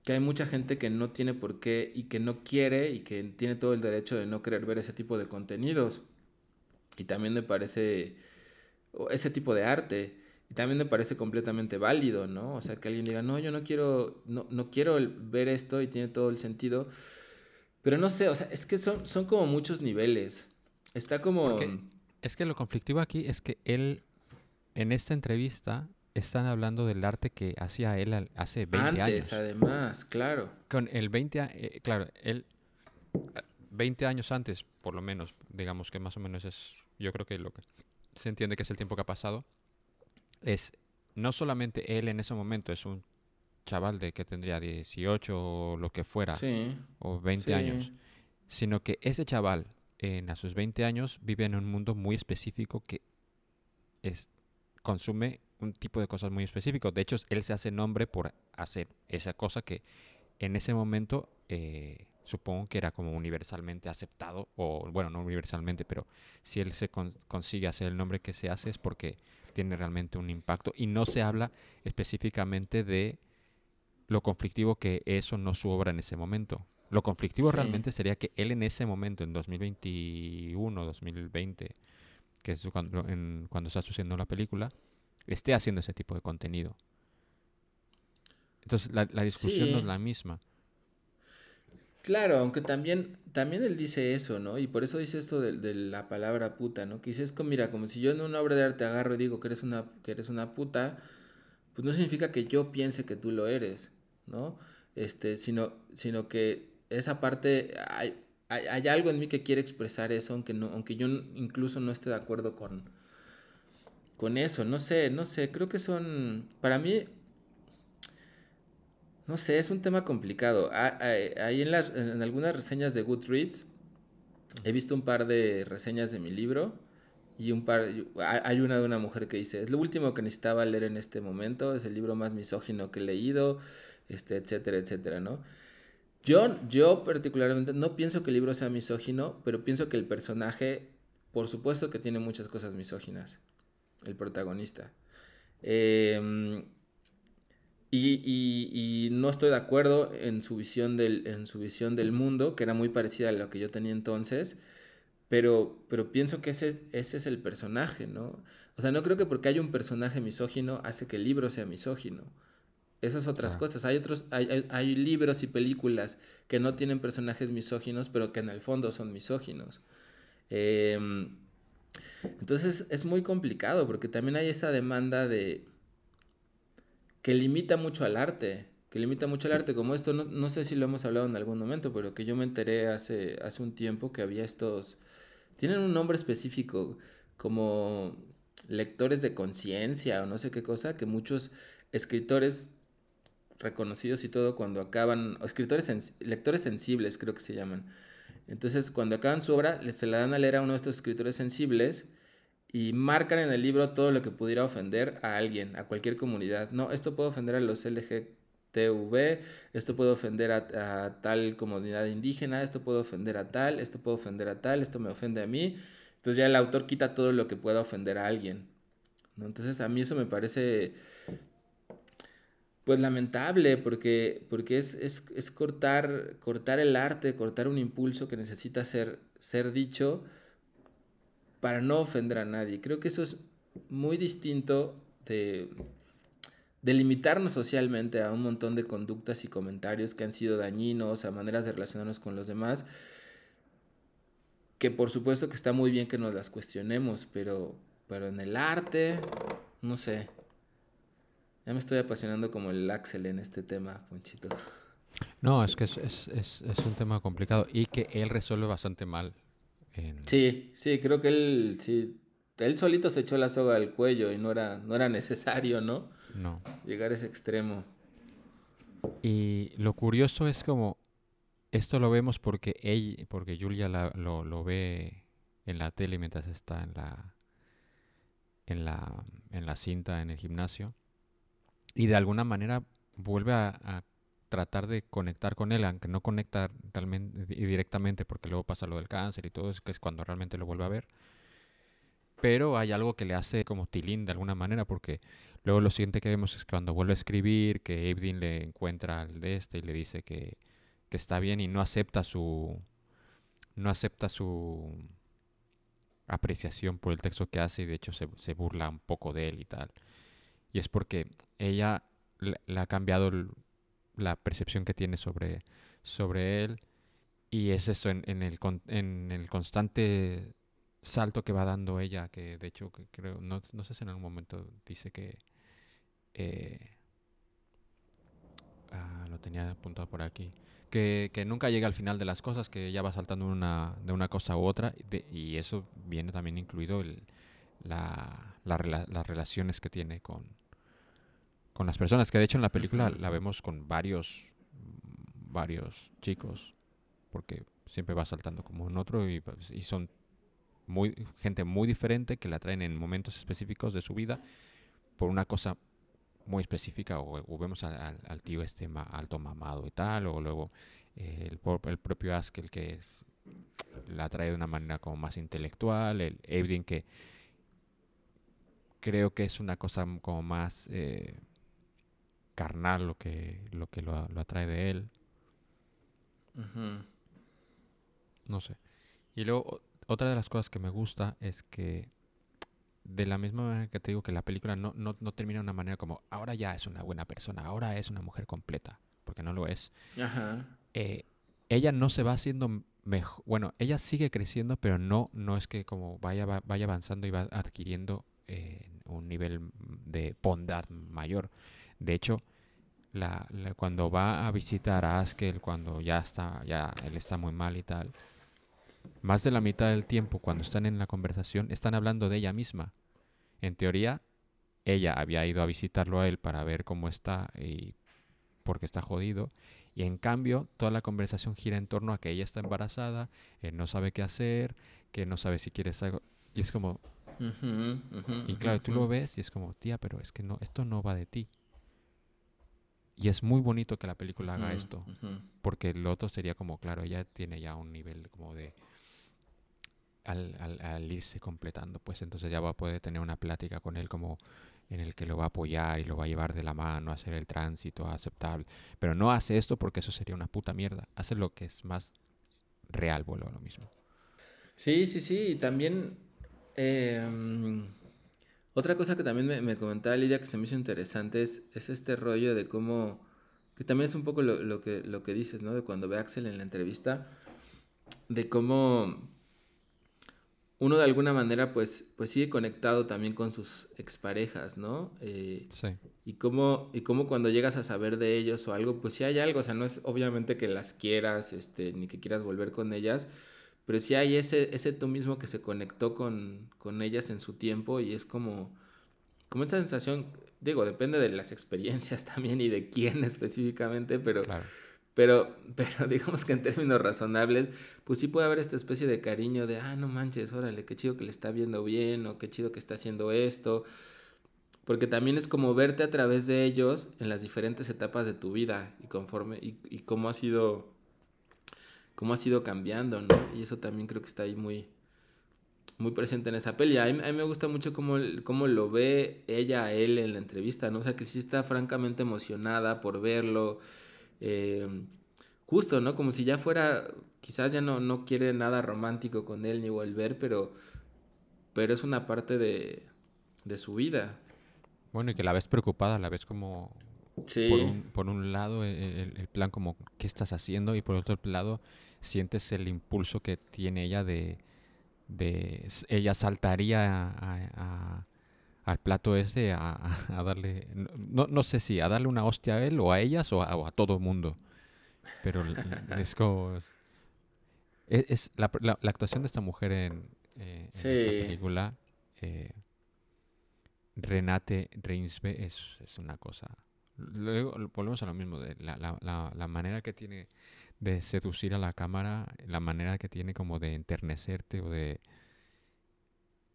Speaker 2: que hay mucha gente que no tiene por qué y que no quiere y que tiene todo el derecho de no querer ver ese tipo de contenidos. Y también me parece ese tipo de arte. Y también me parece completamente válido, ¿no? O sea, que alguien diga, no, yo no quiero, no, no quiero ver esto y tiene todo el sentido. Pero no sé, o sea, es que son, son como muchos niveles. Está como...
Speaker 1: Porque Es que lo conflictivo aquí es que él, en esta entrevista, están hablando del arte que hacía él hace 20
Speaker 2: Antes,
Speaker 1: años.
Speaker 2: además, claro.
Speaker 1: Con el 20, a- eh, claro, él, eh, 20 años antes, por lo menos, digamos que más o menos es, yo creo que lo que se entiende que es el tiempo que ha pasado, es no solamente él en ese momento es un chaval de que tendría 18 o lo que fuera,
Speaker 2: Sí.
Speaker 1: o 20
Speaker 2: sí.
Speaker 1: años, sino que ese chaval en a sus 20 años vive en un mundo muy específico que es, consume un tipo de cosas muy específico. De hecho, él se hace nombre por hacer esa cosa que en ese momento eh, supongo que era como universalmente aceptado, o bueno, no universalmente, pero si él se con- consigue hacer el nombre que se hace es porque tiene realmente un impacto y no se habla específicamente de lo conflictivo que eso no su obra en ese momento. Lo conflictivo
Speaker 2: Sí.
Speaker 1: realmente sería que él en ese momento, en 2021, 2020, que es cuando, en- cuando está sucediendo la película, esté haciendo ese tipo de contenido. Entonces la, la discusión no es la misma.
Speaker 2: Claro, aunque también, también él dice eso, ¿no? Y por eso dice esto de, la palabra puta, ¿no? Que dice, es como, mira, como si yo en una obra de arte agarro y digo que eres una, que eres una puta, pues no significa que yo piense que tú lo eres, ¿no? Este, sino, sino que esa parte, hay, hay, hay algo en mí que quiere expresar eso, aunque no, aunque yo incluso no esté de acuerdo con, con eso, no sé, no sé, creo que son, para mí, no sé, es un tema complicado. Ah, ah, Ahí en, las, en algunas reseñas de Goodreads he visto un par de reseñas de mi libro y un par, y- hay una de una mujer que dice, es lo último que necesitaba leer en este momento, es el libro más misógino que he leído, este, etcétera, etcétera, ¿no? Yo, yo particularmente no pienso que el libro sea misógino, pero pienso que el personaje, por supuesto que tiene muchas cosas misóginas, el protagonista. Em, y, y- y no estoy de acuerdo en su visión del, en su visión del mundo, que era muy parecida a lo que yo tenía entonces, pero, pero pienso que ese, ese es el personaje, ¿no? O sea, no creo que porque haya un personaje misógino hace que el libro sea misógino. esas otras
Speaker 1: Claro.
Speaker 2: cosas. Hay otros, hay, hay- hay libros y películas que no tienen personajes misóginos, pero que en el fondo son misóginos. Em, entonces es muy complicado porque también hay esa demanda de que limita mucho al arte, que limita mucho al arte, como esto, no, no sé si lo hemos hablado en algún momento, pero que yo me enteré hace, hace un tiempo que había estos, tienen un nombre específico, como lectores de conciencia o no sé qué cosa, que muchos escritores reconocidos y todo cuando acaban, o escritores, lectores sensibles creo que se llaman. Entonces cuando acaban su obra, se la dan a leer a uno de estos escritores sensibles y marcan en el libro todo lo que pudiera ofender a alguien, a cualquier comunidad. No, esto puede ofender a los LGTV, esto puede ofender a, a tal comunidad indígena, esto puede ofender a tal, esto puede ofender a tal, esto me ofende a mí. Entonces ya el autor quita todo lo que pueda ofender a alguien. ¿no? Entonces a mí eso me parece pues lamentable porque, porque es, es, es cortar, cortar el arte, cortar un impulso que necesita ser, ser dicho para no ofender a nadie. Creo que eso es muy distinto de, de limitarnos socialmente a un montón de conductas y comentarios que han sido dañinos, a maneras de relacionarnos con los demás, que por supuesto que está muy bien que nos las cuestionemos, pero, pero en el arte, no sé. Ya me estoy apasionando como el Axel en este tema, Ponchito.
Speaker 1: No, es que es, es, es, es un tema complicado y que él resuelve bastante mal. En-
Speaker 2: Sí, sí, creo que él, sí, él solito se echó la soga al cuello y no era, no era necesario, ¿no?
Speaker 1: No.
Speaker 2: Llegar a ese extremo.
Speaker 1: Y lo curioso es como esto lo vemos porque ella, porque Julia la- lo, lo ve en la tele mientras está en la en la en la cinta en el gimnasio y de alguna manera vuelve a, a tratar de conectar con él, aunque no conecta realmente y directamente porque luego pasa lo del cáncer y todo eso, que es cuando realmente lo vuelve a ver. Pero hay algo que le hace como tilín de alguna manera porque Luego lo siguiente que vemos es cuando vuelve a escribir, que Ebdin le encuentra al de este y le dice que, que está bien y no acepta su no acepta su apreciación por el texto que hace y de hecho se, se burla un poco de él y tal. Y es porque ella le, le ha cambiado el- la percepción que tiene sobre, sobre él y es eso en, en el, en el constante salto que va dando ella, que de hecho que creo, no, no sé si en algún momento dice que eh, ah, lo tenía apuntado por aquí, que, que nunca llega al final de las cosas, que ella va saltando una, de una cosa u otra, y eso viene también incluido el, la, las relaciones que tiene con, con las personas, que de hecho en la película la vemos con varios, varios chicos, porque siempre va saltando como en otro y, pues, y son muy, gente muy diferente que la traen en momentos específicos de su vida por una cosa muy específica o, o vemos al, al- al tío este ma- alto mamado y tal o luego eh, el, el propio Askel que es, la trae de una manera como más intelectual el Evdin que creo que es una cosa como más eh, carnal lo que lo que lo, lo atrae de él. No sé. Y luego, otra de las cosas que me gusta es que, de la misma manera que te digo que la película no, no, no termina de una manera como, ahora ya es una buena persona, ahora es una mujer completa, porque no lo es.
Speaker 2: Ajá.
Speaker 1: Eh, ella no se va haciendo mejor, bueno, ella sigue creciendo, pero no, no es que como vaya, va- vaya avanzando y va adquiriendo eh, un nivel de bondad mayor. De hecho, la, la- cuando va a visitar a Askel, cuando ya está, ya él está muy mal y tal, más de la mitad del tiempo cuando están en la conversación están hablando de ella misma. En teoría, ella había ido a visitarlo a él para ver cómo está y porque está jodido. Y en cambio, toda la conversación gira en torno a que ella está embarazada, él no sabe qué hacer, que no sabe si quiere algo. Y es como, y claro, tú lo ves y es como, tía, pero es que no, esto no va de ti. Y es muy bonito que la película haga esto, porque lo otro sería como, claro, ella tiene ya un nivel como de... Al, al, al irse completando, pues entonces ya va a poder tener una plática con él como en el que lo va a apoyar y lo va a llevar de la mano a hacer el tránsito aceptable. Pero no hace esto porque eso sería una puta mierda. Hace lo que es más real, vuelvo a lo mismo.
Speaker 2: Sí, sí, sí, y también, eh, Otra cosa que también me, me comentaba Lidia que se me hizo interesante es, es este rollo de cómo, que también es un poco lo, lo que, lo que dices, ¿no? De cuando ve a Axel en la entrevista, de cómo uno de alguna manera pues, pues sigue conectado también con sus exparejas, ¿no? Eh,
Speaker 1: Sí.
Speaker 2: y cómo, y cómo cuando llegas a saber de ellos o algo, pues sí hay algo, o sea, no es obviamente que las quieras, este, ni que quieras volver con ellas, pero sí hay ese, ese tú mismo que se conectó con, con ellas en su tiempo y es como, como esa sensación, digo, depende de las experiencias también y de quién específicamente, pero,
Speaker 1: Claro.
Speaker 2: pero, pero digamos que en términos razonables, pues sí puede haber esta especie de cariño de, ah, no manches, órale, qué chido que le está viendo bien o qué chido que está haciendo esto. Porque también es como verte a través de ellos en las diferentes etapas de tu vida y conforme y, y cómo ha sido cómo ha sido cambiando, ¿no? Y eso también creo que está ahí muy muy presente en esa peli. A mí, a mí me gusta mucho cómo, cómo lo ve ella a él en la entrevista, ¿no? O sea, que sí está francamente emocionada por verlo. eh, justo, ¿no? Como si ya fuera, quizás ya no, no quiere nada romántico con él ni volver, pero, pero es una parte de, de su vida.
Speaker 1: Bueno, y que la ves preocupada, la ves como
Speaker 2: Sí.
Speaker 1: por un, por un lado e- el, el plan como qué estás haciendo y por otro lado sientes el impulso que tiene ella de, de ella saltaría a- a- al plato ese a, a- darle no- no, sé si a darle una hostia a él o a ellas o a, o todo el mundo pero es como es, es la, la- la actuación de esta mujer en, eh, en esta película eh, Renate Reinsve es, es una cosa. Luego volvemos a lo mismo, de la- la manera que tiene de seducir a la cámara, la manera que tiene como de enternecerte o de,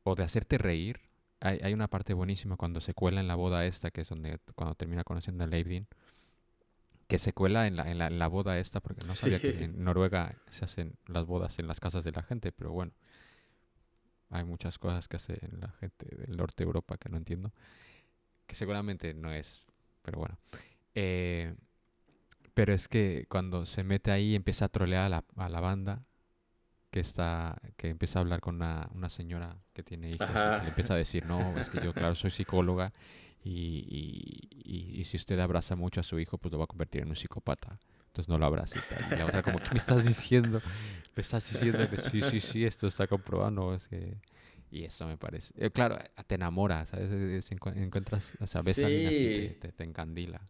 Speaker 1: o de hacerte reír. Hay, hay una parte buenísima cuando se cuela en la boda esta, que es donde cuando termina conociendo a Leibdin, que se cuela en la, en la, en la boda esta, porque no sabía que
Speaker 2: Sí.
Speaker 1: en Noruega se hacen las bodas en las casas de la gente, pero bueno, hay muchas cosas que hace la gente del norte de Europa que no entiendo, que seguramente no es, pero bueno. Eh, pero es que cuando se mete ahí empieza a trolear a la, a la banda, que está, que empieza a hablar con una, una señora que tiene hijos y que le empieza a decir, no, es que yo, claro, soy psicóloga y, y- y- y si usted abraza mucho a su hijo, pues lo va a convertir en un psicópata. Entonces no lo abraza y la otra como, ¿qué me estás diciendo? Me estás diciendo que sí, sí, sí, esto está comprobado. Es que... Y eso me parece... eh, claro, te enamora, ¿sabes? Es- es- encu- encuentras, o sea, ves a alguien así te, te encandila.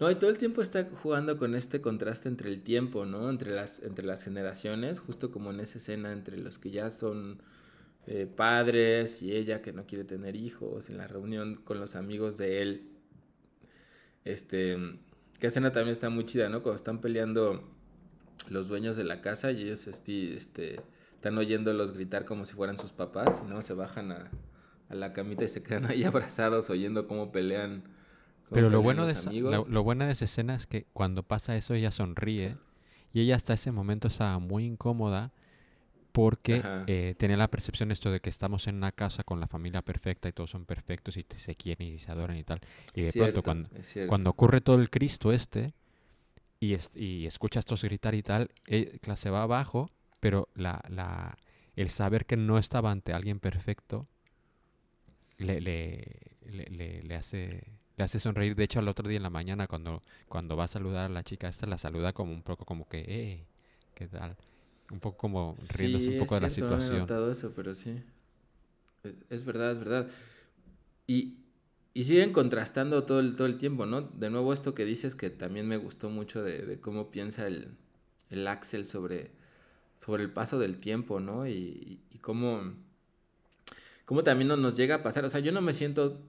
Speaker 2: No, y todo el tiempo está jugando con este contraste entre el tiempo, ¿no? Entre las, entre las generaciones, justo como en esa escena entre los que ya son eh, padres y ella que no quiere tener hijos, en la reunión con los amigos de él. Este, que escena también está muy chida, ¿no? Cuando están peleando los dueños de la casa y ellos este, este, están oyéndolos gritar como si fueran sus papás, y no se bajan a, a la camita y se quedan ahí abrazados oyendo cómo pelean.
Speaker 1: Pero lo bueno, de esa, lo, lo bueno de esa escena es que cuando pasa eso ella sonríe y ella hasta ese momento estaba muy incómoda porque eh, tenía la percepción esto de que estamos en una casa con la familia perfecta y todos son perfectos y se quieren y se adoran y tal. Y de
Speaker 2: Cierto,
Speaker 1: pronto cuando, cuando ocurre todo el Cristo este y, es- y escucha a estos gritar y tal, eh, se va abajo, pero la, la, el saber que no estaba ante alguien perfecto le, le- le hace, le hace sonreír. De hecho, al otro día en la mañana, cuando, cuando va a saludar a la chica esta, la saluda como un poco como que, eh, ¿qué tal? Un poco como riéndose
Speaker 2: Sí,
Speaker 1: un
Speaker 2: es
Speaker 1: poco de la
Speaker 2: cierto,
Speaker 1: situación.
Speaker 2: notado eso, pero sí. Es, es verdad, es verdad. Y, y siguen contrastando todo el, todo el tiempo, ¿no? De nuevo esto que dices que también me gustó mucho de, de cómo piensa el, el Axel sobre, sobre el paso del tiempo, ¿no? Y, y, y cómo, cómo también no nos llega a pasar. O sea, yo no me siento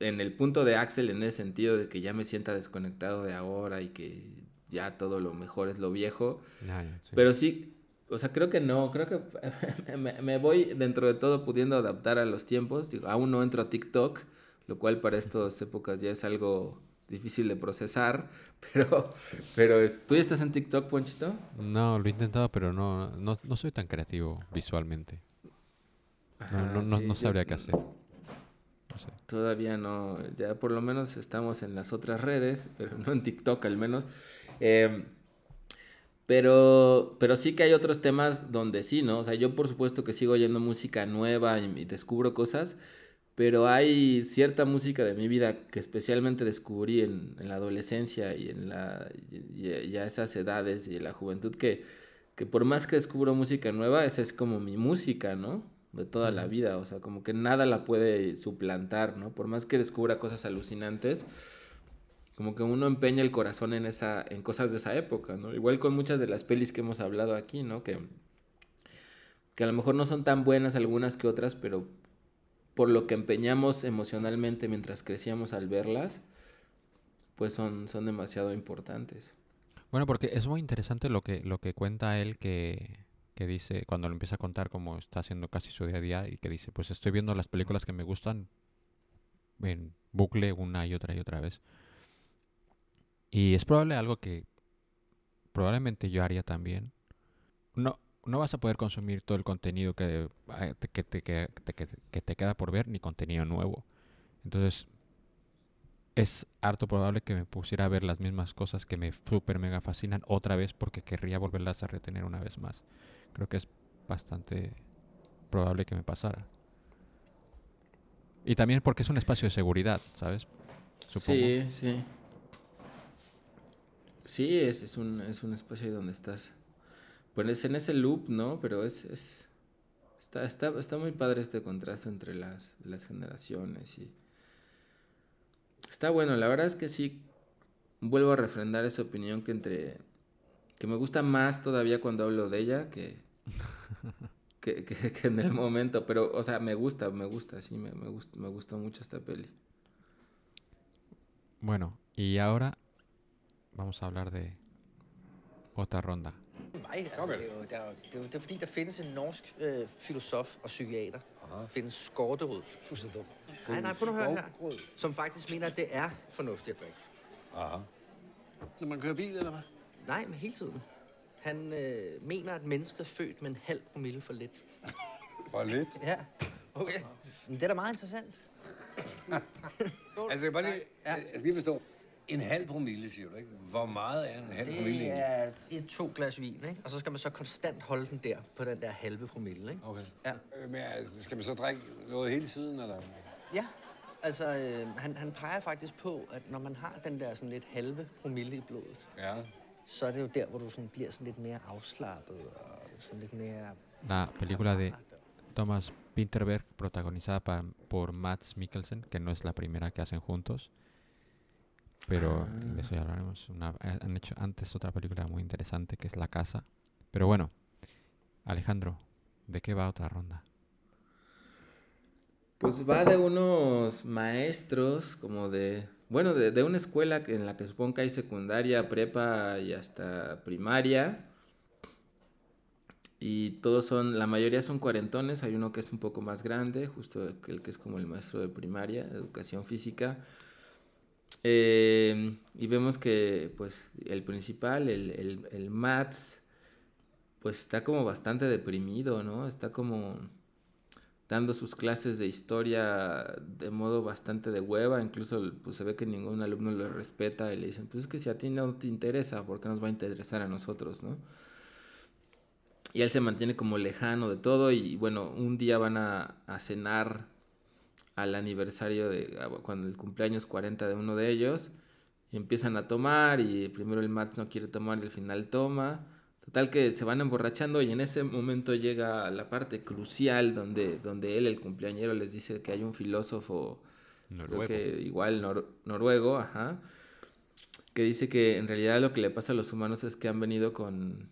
Speaker 2: en el punto de Axel en ese sentido de que ya me sienta desconectado de ahora y que ya todo lo mejor es lo viejo.
Speaker 1: Sí.
Speaker 2: Pero sí, o sea, creo que no, creo que me, me voy dentro de todo pudiendo adaptar a los tiempos. Digo, aún no entro a TikTok, lo cual para estas épocas ya es algo difícil de procesar, pero, pero es- ¿tú ya estás en TikTok, Ponchito?
Speaker 1: No, lo he intentado, pero no, no, no soy tan creativo visualmente. No,
Speaker 2: Ajá,
Speaker 1: no, no,
Speaker 2: sí, yo
Speaker 1: sabría qué hacer.
Speaker 2: Todavía no, ya por lo menos estamos en las otras redes, pero no en TikTok al menos. Eh, pero, pero sí que hay otros temas donde sí, ¿no? O sea, yo por supuesto que sigo oyendo música nueva y, y descubro cosas, pero hay cierta música de mi vida que especialmente descubrí en, en la adolescencia y en la, y- ya esas edades y en la juventud que, que por más que descubro música nueva, esa es como mi música, ¿no? De toda la vida, o sea, como que nada la puede suplantar, ¿no? Por más que descubra cosas alucinantes, como que uno empeña el corazón en esa en cosas de esa época, ¿no? Igual con muchas de las pelis que hemos hablado aquí, ¿no? Que que a lo mejor no son tan buenas algunas que otras, pero por lo que empeñamos emocionalmente mientras crecíamos al verlas, pues son, son demasiado importantes.
Speaker 1: Bueno, porque es muy interesante lo que, lo que cuenta él que, que dice, cuando lo empieza a contar cómo está haciendo casi su día a día y que dice, pues estoy viendo las películas que me gustan en bucle una y otra y otra vez. Y es probable algo que probablemente yo haría también. No, no vas a poder consumir todo el contenido que, te- que, te, que, que te queda por ver ni contenido nuevo. Entonces, es harto probable que me pusiera a ver las mismas cosas que me super mega fascinan otra vez porque querría volverlas a retener una vez más. Creo que es bastante probable que me pasara. Y también porque es un espacio de seguridad, ¿sabes? Supongo.
Speaker 2: Sí, sí. Sí, es, es, un, es un espacio donde estás. Pues en ese loop, ¿no? Pero es. es está, está, está muy padre este contraste entre las, las generaciones y. Está bueno, la verdad es que sí. Vuelvo a refrendar esa opinión que entre. que me gusta más todavía cuando hablo de ella que. que, que- que en el momento. Pero, o sea, me gusta, me gusta, sí, me, me, gusta, me gustó mucho esta peli.
Speaker 1: Bueno, y ahora vamos a hablar de otra ronda.
Speaker 5: Nej, altså, det, er jo, det, er jo, det, er jo, det er fordi, der findes en norsk øh, filosof og psykiater. Der findes Skorterud.
Speaker 6: Du er så dum.
Speaker 5: Nej, nej, prøv nu at høre her.
Speaker 6: Skovgrød.
Speaker 5: Som faktisk mener, at det er fornuftigt at drikke.
Speaker 6: Aha. Når man kører bil, eller hvad?
Speaker 5: Nej, men hele tiden. Han øh, mener, at mennesket er født med en halv promille for lidt.
Speaker 6: For lidt.
Speaker 5: Ja, okay. Men det er da meget interessant.
Speaker 6: Altså, jeg bare lige, jeg skal lige forstå. En halv promille, siger du, ikke? Hvor meget er en halv promille
Speaker 5: Det er et-to glas vin, ikke? Og så skal man så konstant holde den der på den der halve promille, ikke?
Speaker 6: Okay.
Speaker 5: Ja.
Speaker 6: Øh, Men altså, skal man så drikke noget hele tiden, eller?
Speaker 5: Ja, altså øh, han, han peger faktisk på, at når man har den der sådan lidt halve promille i blodet,
Speaker 6: Ja.
Speaker 5: Så er det jo der, hvor du sådan bliver sådan lidt mere afslappet og sådan lidt mere...
Speaker 1: La película de Thomas Winterberg, protagonizada por Mads Mikkelsen, que no es la primera que hacen juntos, pero de eso ya hablaremos. Una- han hecho antes otra película muy interesante que es La Casa. Pero bueno, Alejandro, ¿de qué va otra ronda?
Speaker 2: Pues va de unos maestros, como de, bueno, de, de una escuela en la que supongo que hay secundaria, prepa y hasta primaria. Y todos son, la mayoría son cuarentones, hay uno que es un poco más grande, justo el que es como el maestro de primaria, educación física. Eh, y vemos que, pues, el principal, el, el, el Mats, pues está como bastante deprimido, ¿no? Está como dando sus clases de historia de modo bastante de hueva, incluso pues se ve que ningún alumno lo respeta y le dicen, pues es que si a ti no te interesa, ¿por qué nos va a interesar a nosotros, no? Y él se mantiene como lejano de todo y bueno, un día van a, cenar al aniversario de a- cuando el cumpleaños 40 de uno de ellos y empiezan a tomar y primero el Mats no quiere tomar y al final toma. Total que se van emborrachando y en ese momento llega la parte crucial donde, donde él, el cumpleañero, les dice que hay un filósofo, creo
Speaker 1: Noruego.
Speaker 2: que igual nor- noruego, ajá, que dice que en realidad lo que le pasa a los humanos es que han venido con,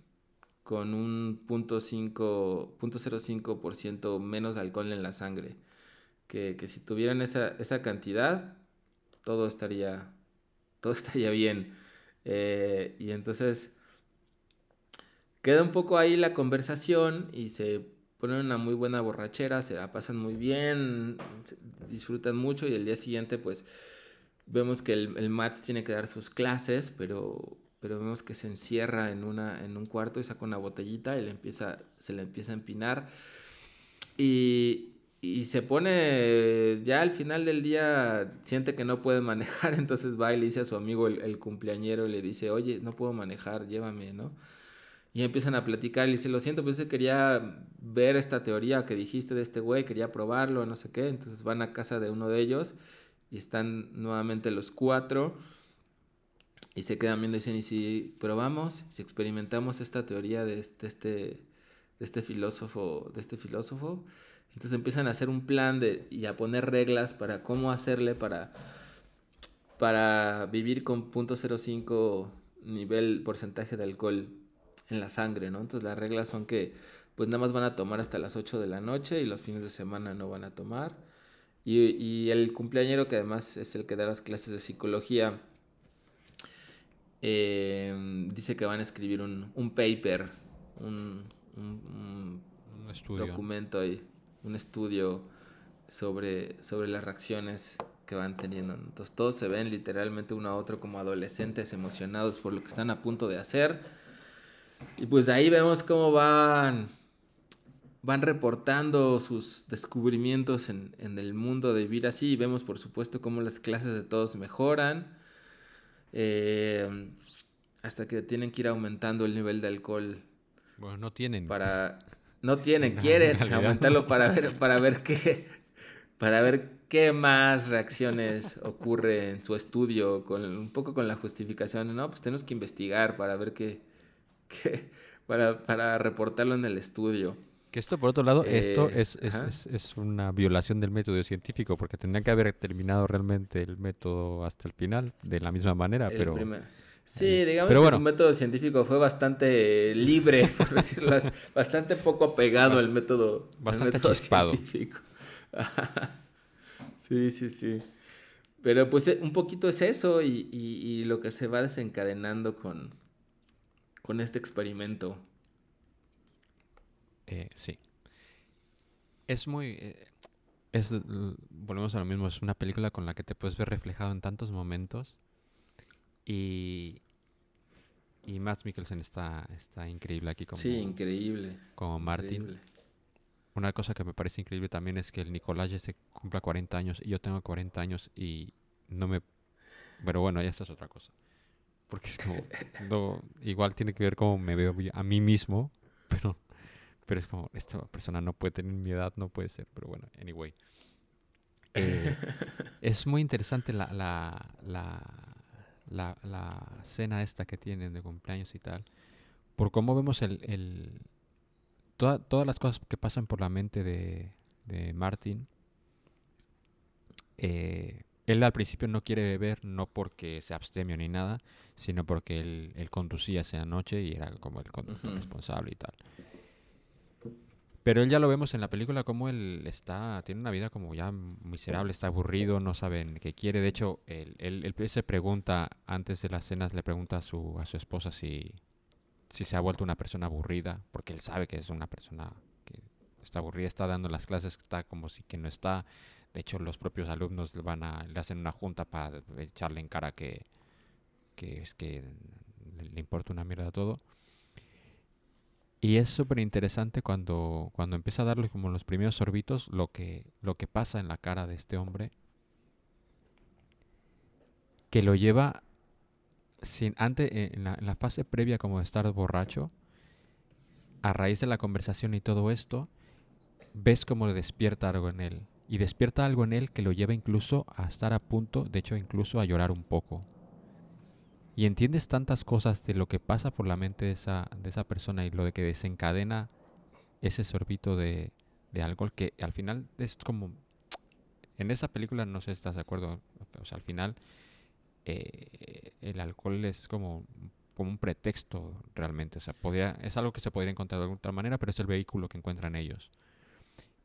Speaker 2: con un punto cinco- punto 0.05% menos alcohol en la sangre. Que, que si tuvieran esa, esa cantidad, todo estaría, todo estaría bien. Eh, y entonces queda un poco ahí la conversación y se ponen una muy buena borrachera, se la pasan muy bien, disfrutan mucho y el día siguiente pues vemos que el, el tiene que dar sus clases, pero, pero vemos que se encierra en, una, en un cuarto y saca una botellita y le empieza, se le empieza a empinar. Y, y se pone, ya al final del día, siente que no puede manejar, entonces va y le dice a su amigo el, el cumpleañero, le dice, oye, no puedo manejar, llévame, ¿no? Y empiezan a platicar, y dice, lo siento, pues es que quería ver esta teoría que dijiste de este güey, quería probarlo, no sé qué. Entonces van a casa de uno de ellos y están nuevamente los cuatro y se quedan viendo y dicen, ¿y si probamos, si experimentamos esta teoría de este, este, este filósofo, de este filósofo? Entonces empiezan a hacer un plan de, y a poner reglas para cómo hacerle para, para vivir con .05 nivel porcentaje de alcohol en la sangre, ¿no? Entonces las reglas son que pues nada más van a tomar hasta las 8 de la noche y los fines de semana no van a tomar. Y, y el cumpleañero, que además es el que da las clases de psicología, eh, dice que van a escribir un, un paper, un, un,
Speaker 1: Un estudio.
Speaker 2: documento y un estudio sobre, sobre las reacciones que van teniendo. Entonces todos se ven literalmente uno a otro como adolescentes emocionados por lo que están a punto de hacer. Y pues ahí vemos cómo van, van reportando sus descubrimientos en, en el mundo de vivir así. Y vemos por supuesto cómo las clases de todos mejoran. eh, hasta que tienen que ir aumentando el nivel de alcohol
Speaker 1: Bueno, no tienen.
Speaker 2: para no tienen,
Speaker 1: En
Speaker 2: quieren aumentarlo para ver para ver qué para ver qué más reacciones ocurre en su estudio con un poco con la justificación, no, pues tenemos que investigar para ver qué, qué- para, para reportarlo en el estudio.
Speaker 1: Que esto, por otro lado, esto
Speaker 2: Eh,
Speaker 1: es, es,
Speaker 2: ajá.
Speaker 1: es- es una violación del método científico, porque tendrían que haber terminado realmente el método hasta el final, de la misma manera,
Speaker 2: El
Speaker 1: pero...
Speaker 2: primer- Sí, digamos
Speaker 1: Pero
Speaker 2: que
Speaker 1: bueno.
Speaker 2: su método científico fue bastante libre, por decirlo así, bastante poco apegado al método, al
Speaker 1: bastante
Speaker 2: método
Speaker 1: chispado.
Speaker 2: científico. sí, sí, sí. Pero pues eh, un poquito es eso y, y- y lo que se va desencadenando con, con este experimento.
Speaker 1: Eh, sí. Es muy... eh, es, volvemos a lo mismo, es una película con la que te puedes ver reflejado en tantos momentos y... Y Matt Mikkelsen está, está increíble aquí como,
Speaker 2: sí, increíble.
Speaker 1: como Martin.
Speaker 2: increíble.
Speaker 1: Una cosa que me parece increíble también es que el Nicolás ya se cumpla 40 años y yo tengo 40 años y no me... Pero bueno, ya esta es otra cosa. Porque es como... no- igual tiene que ver cómo me veo a mí mismo, pero, pero es como, esta persona no puede tener mi edad, no puede ser. Pero bueno, anyway. Eh, es muy interesante la, la, la, la, la cena esta que tienen de cumpleaños y tal. Por cómo vemos el, el, toda- todas las cosas que pasan por la mente de, de Martin. eh, él al principio no quiere beber, no porque sea abstemio ni nada, sino porque él, él conducía esa noche y era como el conductor responsable y tal. Pero él ya lo vemos en la película como él está, tiene una vida como ya miserable, está aburrido, no sabe qué quiere. De hecho, él, él- él se pregunta, antes de las cenas, le pregunta a su, a su esposa si, si se ha vuelto una persona aburrida, porque él sabe que es una persona que está aburrida, está dando las clases, está como si que no está. De hecho, los propios alumnos van a, le hacen una junta para echarle en cara que, que es que le, importa una mierda todo. Y es súper interesante cuando, cuando empieza a darle como los primeros sorbitos lo que, lo que pasa en la cara de este hombre. Que lo lleva sin antes en la, en la fase previa como de estar borracho. A raíz de la conversación y todo esto, ves como le despierta algo en él. Y despierta algo en él que lo lleva incluso a estar a punto, de hecho incluso a llorar un poco. Y entiendes tantas cosas de lo que pasa por la mente de esa, de esa persona y lo de que desencadena ese sorbito de, de alcohol que al final es como... En esa película, no sé si estás de acuerdo, o sea, al final eh, el alcohol es como, como un pretexto realmente. O sea, es algo que se podría encontrar de otra manera, pero es el vehículo que encuentran ellos.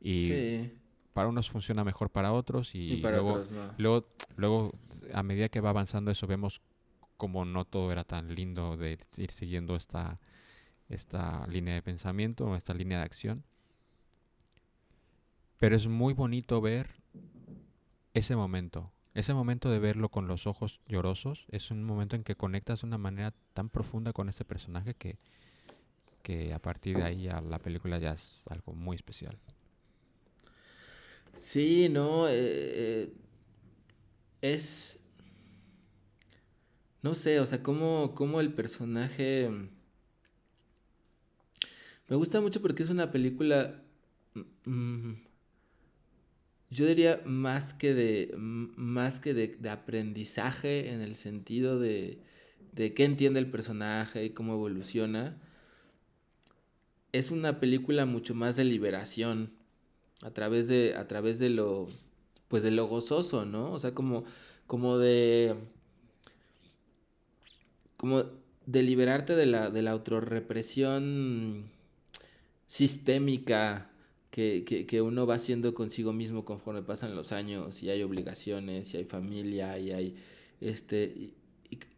Speaker 2: Sí,
Speaker 1: para unos funciona mejor para otros y,
Speaker 2: y para
Speaker 1: luego,
Speaker 2: otros no.
Speaker 1: luego, luego, a medida que va avanzando eso, vemos como no todo era tan lindo de ir siguiendo esta, esta línea de pensamiento o esta línea de acción. Pero es muy bonito ver ese momento. Ese momento de verlo con los ojos llorosos es un momento en que conectas de una manera tan profunda con este personaje que, que a partir de ahí ya la película ya es algo muy especial.
Speaker 2: Sí, no, eh, eh, es... No sé, o sea, cómo, cómo el personaje... Me gusta mucho porque es una película, mm, yo diría más que de, más que de, de aprendizaje en el sentido de, de qué entiende el personaje y cómo evoluciona. Es una película mucho más de liberación a través de, a través de lo, pues de lo gozoso, ¿no? O sea, como, como de, como de liberarte de la, de la autorrepresión sistémica que, que, que uno va haciendo consigo mismo conforme pasan los años y hay obligaciones y hay familia y hay, este, y-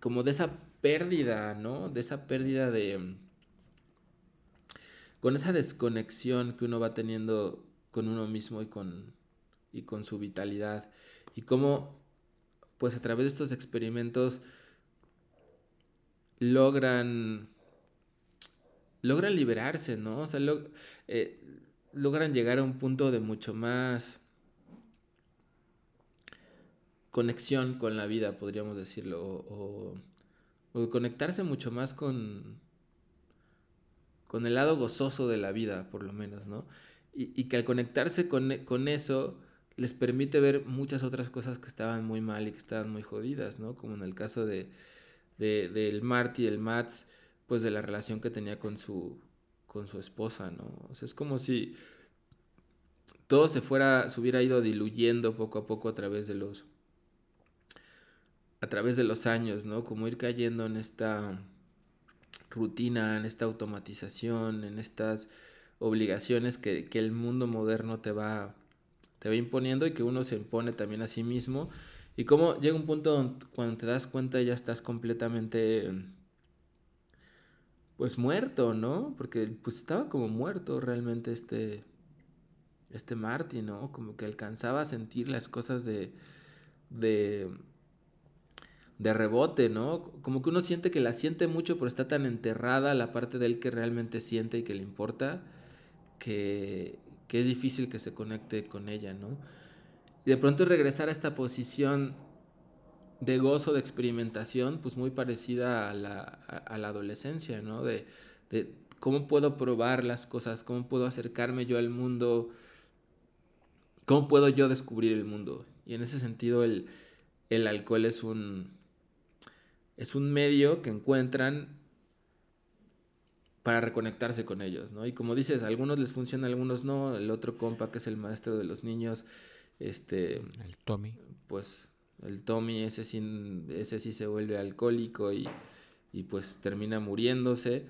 Speaker 2: como de esa pérdida, ¿no? De esa pérdida de, con esa desconexión que uno va teniendo con uno mismo y con, y con su vitalidad. Y cómo, pues a través de estos experimentos logran, logran liberarse, ¿no? O sea, lo- eh, logran llegar a un punto de mucho más conexión con la vida, podríamos decirlo, o, o- o conectarse mucho más con, con el lado gozoso de la vida, por lo menos, ¿no? Y, y que al conectarse con, e- con eso les permite ver muchas otras cosas que estaban muy mal y que estaban muy jodidas, ¿no? Como en el caso de, de- del Marty el Mats, pues de la relación que tenía con su, con su esposa, ¿no? O sea, es como si todo se fuera, se hubiera ido diluyendo poco a poco a través de los, a través de los años, ¿no? Como ir cayendo en esta rutina, en esta automatización, en estas obligaciones que, que el mundo moderno te va, te va imponiendo y que uno se impone también a sí mismo. Y cómo llega un punto donde cuando te das cuenta ya estás completamente pues muerto, ¿no? Porque pues estaba como muerto realmente este este Marty, ¿no? Como que alcanzaba a sentir las cosas de de de rebote, ¿no? Como que uno siente que la siente mucho, pero está tan enterrada la parte de él que realmente siente y que le importa, que, es difícil que se conecte con ella, ¿no? Y de pronto regresar a esta posición de gozo, de experimentación, pues muy parecida a la, a la adolescencia, ¿no? De, de cómo puedo probar las cosas, cómo puedo acercarme yo al mundo, cómo puedo yo descubrir el mundo. Y en ese sentido el, el alcohol es un, es un medio que encuentran para reconectarse con ellos, ¿no? Y como dices, a algunos les funciona, a algunos no. El otro compa, que es el maestro de los niños, este,
Speaker 1: El Tommy.
Speaker 2: pues el Tommy, ese sí, ese sí se vuelve alcohólico y, y pues termina muriéndose.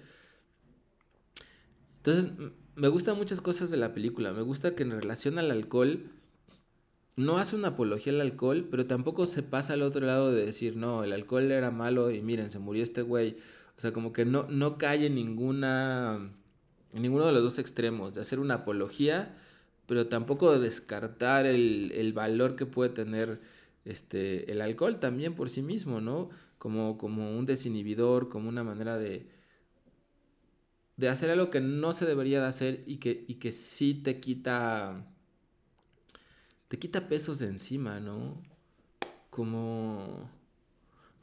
Speaker 2: Entonces, me gustan muchas cosas de la película. Me gusta que en relación al alcohol, no hace una apología al alcohol, pero tampoco se pasa al otro lado de decir, no, el alcohol era malo y miren, se murió este güey. O sea, como que no, no cae en ninguna, en ninguno de los dos extremos, de hacer una apología, pero tampoco de descartar el, el valor que puede tener este, el alcohol también por sí mismo, ¿no? Como, como un desinhibidor, como una manera de, de hacer algo que no se debería de hacer y que, y que sí te quita, te quita pesos de encima, ¿no? Como...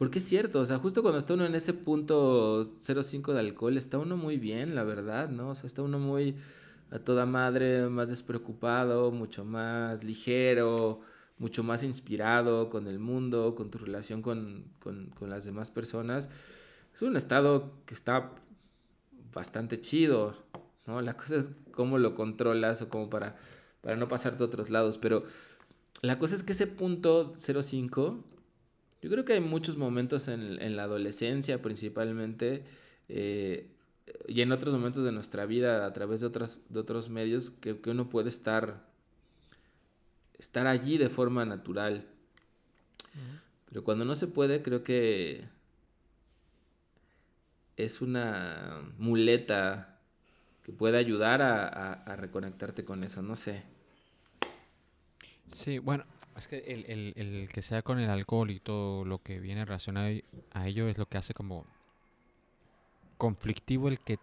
Speaker 2: Porque es cierto, o sea, justo cuando está uno en ese punto 0.5 de alcohol, está uno muy bien, la verdad, ¿no? O sea, está uno muy a toda madre, más despreocupado, mucho más ligero, mucho más inspirado con el mundo, con tu relación con, con, con las demás personas. Es un estado que está bastante chido, ¿no? La cosa es cómo lo controlas o como para, para no pasarte a otros lados, pero la cosa es que ese punto 05, yo creo que hay muchos momentos en, en la adolescencia principalmente, eh, y en otros momentos de nuestra vida a través de otros, de otros medios que, que uno puede estar, estar allí de forma natural. Pero cuando no se puede, creo que es una muleta que puede ayudar a, a- a reconectarte con eso, no sé.
Speaker 1: Sí, bueno, es que el, el- el que sea con el alcohol y todo lo que viene relacionado a ello es lo que hace como conflictivo el que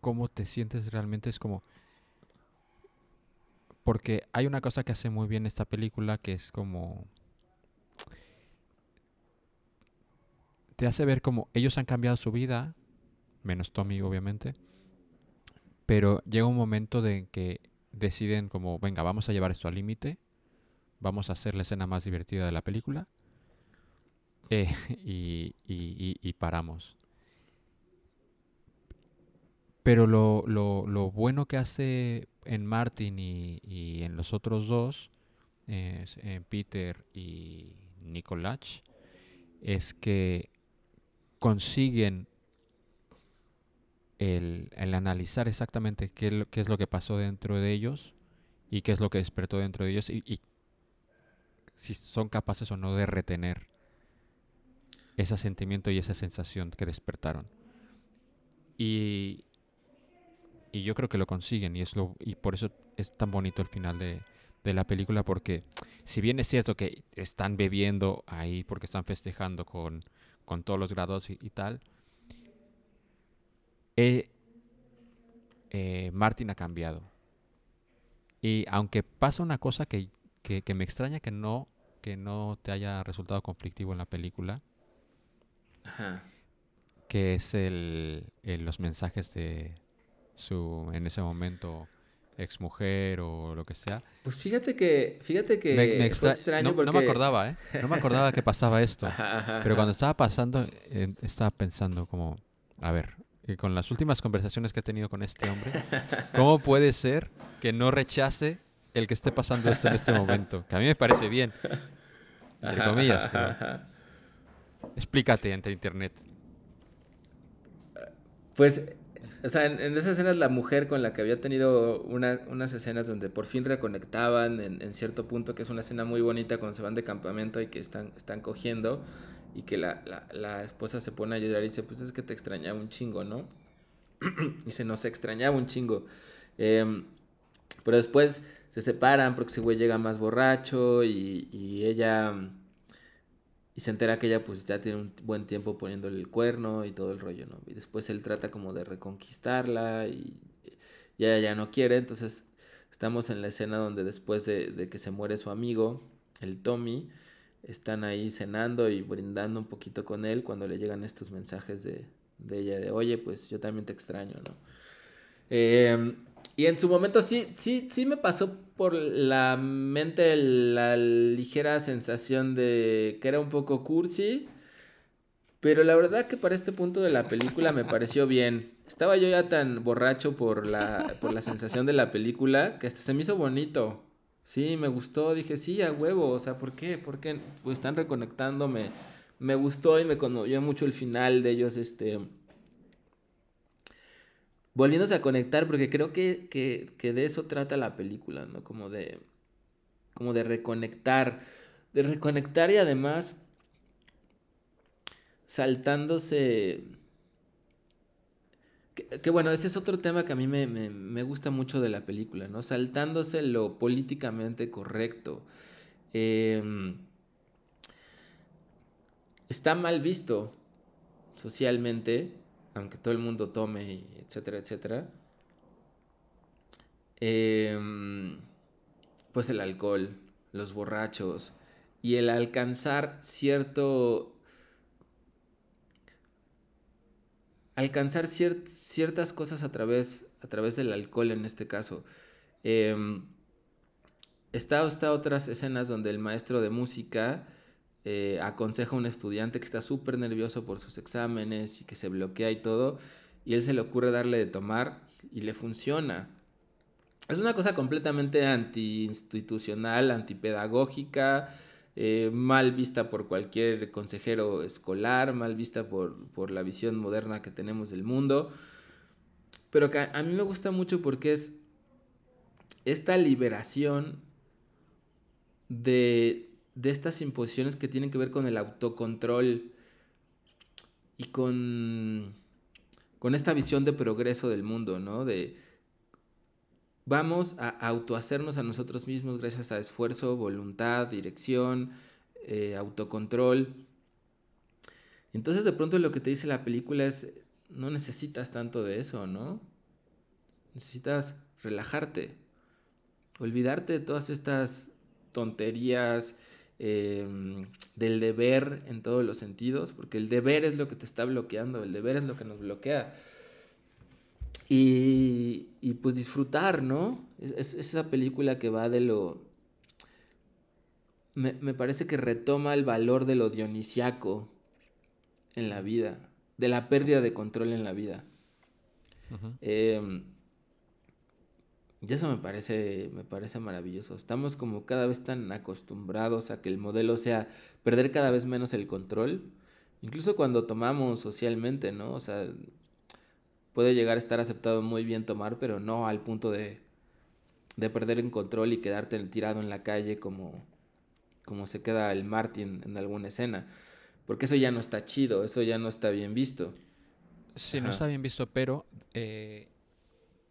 Speaker 1: cómo te sientes realmente es como porque hay una cosa que hace muy bien esta película que es como te hace ver como ellos han cambiado su vida, menos Tommy obviamente, Pero llega un momento de que deciden como, venga, vamos a llevar esto al límite, vamos a hacer la escena más divertida de la película eh, y, y- y- paramos. Pero lo, lo- lo bueno que hace en Martin y, en los otros dos, eh, en Peter y Nicolás, es que consiguen el, el analizar exactamente qué, qué es lo que pasó dentro de ellos y qué es lo que despertó dentro de ellos y si son capaces o no de retener ese sentimiento y esa sensación que despertaron. Y, y yo creo que lo consiguen y, es lo, y por eso es tan bonito el final de, de la película porque si bien es cierto que están bebiendo ahí porque están festejando con, con todos los grados y, tal, eh, eh, Martin ha cambiado. Y aunque pasa una cosa que, que- que me extraña que no, que no te haya resultado conflictivo en la película,
Speaker 2: Ajá.
Speaker 1: que es el, el- los mensajes de su, en ese momento, exmujer o lo que sea.
Speaker 2: Pues fíjate que, fíjate que
Speaker 1: Me- me
Speaker 2: fue extraño
Speaker 1: no,
Speaker 2: porque...
Speaker 1: no me acordaba, ¿eh? No me acordaba que pasaba esto.
Speaker 2: Ajá, ajá,
Speaker 1: Pero cuando estaba pasando, eh, estaba pensando como, a ver, y con las últimas conversaciones que he tenido con este hombre, ¿cómo puede ser que no rechace el que esté pasando esto en este momento? Que a mí me parece bien, entre comillas. explícate ante internet.
Speaker 2: Pues, o sea, en, en esas escenas la mujer con la que había tenido una- unas escenas donde por fin reconectaban en, en cierto punto, que es una escena muy bonita cuando se van de campamento y que están, están cogiendo y que la, la- la esposa se pone a llorar y dice, pues es que te extrañaba un chingo, ¿no? y se nos extrañaba un chingo. Em, pero después se separan porque ese güey llega más borracho y, ella... Y se entera que ella pues ya tiene un buen tiempo poniéndole el cuerno y todo el rollo, ¿no? Y después él trata como de reconquistarla y, y ella ya no quiere. Entonces estamos en la escena donde después de, que se muere su amigo, el Tommy, están ahí cenando y brindando un poquito con él cuando le llegan estos mensajes de, de ella de, oye, pues yo también te extraño, ¿no? Eh, y en su momento sí, sí, sí me pasó por la mente la ligera sensación de que era un poco cursi. Pero la verdad que para este punto de la película me pareció bien. Estaba yo ya tan borracho por la, por la sensación de la película que hasta se me hizo bonito. Sí, me gustó. Dije, sí, a huevo. O sea, ¿por qué? ¿Por qué? Pues están reconectándome. Me gustó y me conmovió mucho el final de ellos, este volviéndose a conectar, porque creo que, que, de eso trata la película, ¿no? Como de, como de reconectar, de reconectar y además saltándose... Que, que bueno, ese es otro tema que a mí me, me, me gusta mucho de la película, ¿no? Saltándose lo políticamente correcto. Em, está mal visto socialmente, aunque todo el mundo tome, y etcétera, etcétera, em, pues el alcohol, los borrachos y el alcanzar cierto... Alcanzar cier- ciertas cosas a través, a través del alcohol en este caso. Em, está, está otras escenas donde el maestro de música eh, aconseja a un estudiante que está súper nervioso por sus exámenes y que se bloquea y todo, y él se le ocurre darle de tomar y le funciona. Es una cosa completamente anti-institucional, antipedagógica, eh, mal vista por cualquier consejero escolar, mal vista por, por la visión moderna que tenemos del mundo, pero que a, a mí me gusta mucho porque es esta liberación de, de estas imposiciones que tienen que ver con el autocontrol y con, con esta visión de progreso del mundo, ¿no? De vamos a autohacernos a nosotros mismos gracias a esfuerzo, voluntad, dirección, eh, autocontrol. Entonces de pronto lo que te dice la película es, no necesitas tanto de eso, ¿no? Necesitas relajarte, olvidarte de todas estas tonterías, eh, del deber en todos los sentidos, porque el deber es lo que te está bloqueando, el deber es lo que nos bloquea. Y, y pues disfrutar, ¿no? Es, es esa película que va de lo... Me, me parece que retoma el valor de lo dionisiaco en la vida, de la pérdida de control en la vida. Em, y eso me parece, me parece maravilloso. Estamos como cada vez tan acostumbrados a que el modelo sea perder cada vez menos el control. Incluso cuando tomamos socialmente, ¿no? O sea, puede llegar a estar aceptado muy bien tomar, pero no al punto de, de perder el control y quedarte tirado en la calle como, como se queda el Martin en alguna escena. Porque eso ya no está chido, eso ya no está bien visto.
Speaker 1: Sí, no está bien visto, pero eh,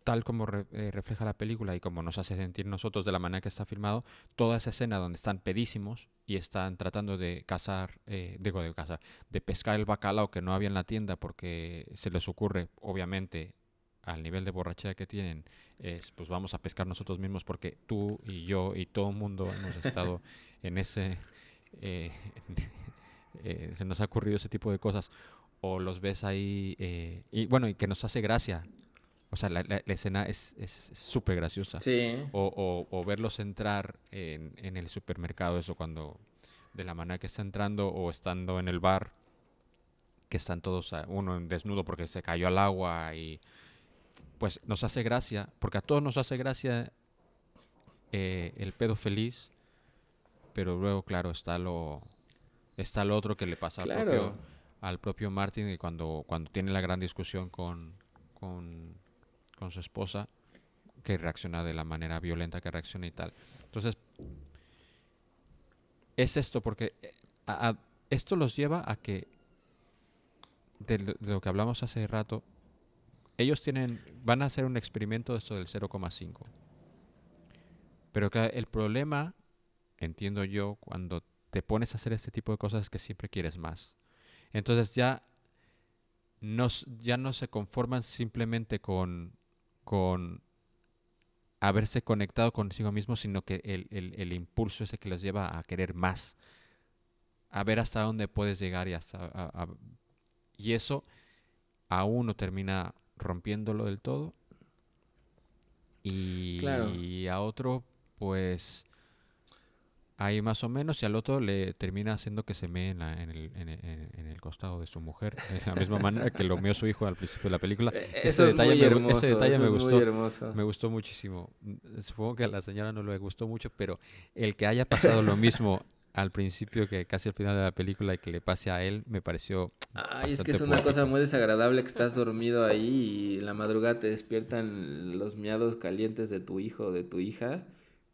Speaker 1: tal como re- eh, refleja la película y como nos hace sentir nosotros de la manera que está filmado, toda esa escena donde están pedísimos y están tratando de cazar, eh, digo de cazar, de pescar el bacalao que no había en la tienda porque se les ocurre, obviamente, al nivel de borrachera que tienen, es pues vamos a pescar nosotros mismos porque tú y yo y todo el mundo hemos estado en ese... eh, eh, se nos ha ocurrido ese tipo de cosas. O los ves ahí eh, y bueno y que nos hace gracia o sea la, la- la escena es es súper graciosa
Speaker 2: Sí.
Speaker 1: o, o- o verlos entrar en, en el supermercado eso cuando de la manera que está entrando o estando en el bar que están todos uno en desnudo porque se cayó al agua y pues nos hace gracia porque a todos nos hace gracia eh, el pedo feliz pero luego claro está lo está lo otro que le pasa al propio al propio Martin y cuando, cuando tiene la gran discusión con, con, con su esposa, que reacciona de la manera violenta que reacciona y tal. Entonces, es esto, porque eh, esto los lleva a que, de, lo- que hablamos hace rato, ellos tienen, van a hacer un experimento de esto del 0,5. Pero que el problema, entiendo yo, cuando te pones a hacer este tipo de cosas es que siempre quieres más. Entonces ya no, ya no se conforman simplemente con, con haberse conectado consigo mismo, sino que el, el- el impulso ese que les lleva a querer más, a ver hasta dónde puedes llegar y hasta... a- a- y eso a uno termina rompiéndolo del todo y
Speaker 2: Claro.
Speaker 1: a otro pues ahí más o menos y al otro le termina haciendo que se mee en, la- en el, en, el- en el costado de su mujer de la misma manera que lo meó su hijo al principio de la película
Speaker 2: Eh,
Speaker 1: Ese
Speaker 2: Eso es
Speaker 1: detalle
Speaker 2: muy
Speaker 1: me
Speaker 2: hermoso.
Speaker 1: ese detalle
Speaker 2: eso
Speaker 1: me
Speaker 2: es muy
Speaker 1: gustó
Speaker 2: hermoso.
Speaker 1: me gustó muchísimo Mm, supongo que a la señora no le gustó mucho pero el que haya pasado lo mismo al principio que casi al final de la película y que le pase a él me pareció
Speaker 2: Ay, es que es una cosa muy desagradable que estás dormido ahí y en la madrugada te despiertan los miados calientes de tu hijo o de tu hija.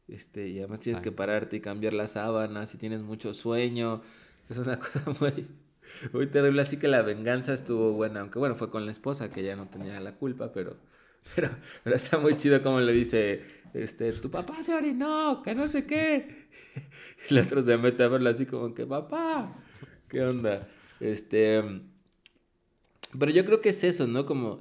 Speaker 2: Este, y además tienes
Speaker 1: Ay.
Speaker 2: que pararte y cambiar las sábanas y tienes mucho sueño. Es una cosa muy, muy terrible. Así que la venganza estuvo buena. Aunque bueno, fue con la esposa que ya no tenía la culpa, pero, pero, pero está muy chido como le dice, este, tu papá se orinó, que no sé qué. Y el otro se mete a verlo así como que, papá, ¿qué onda? Este, pero yo creo que es eso, ¿no? Como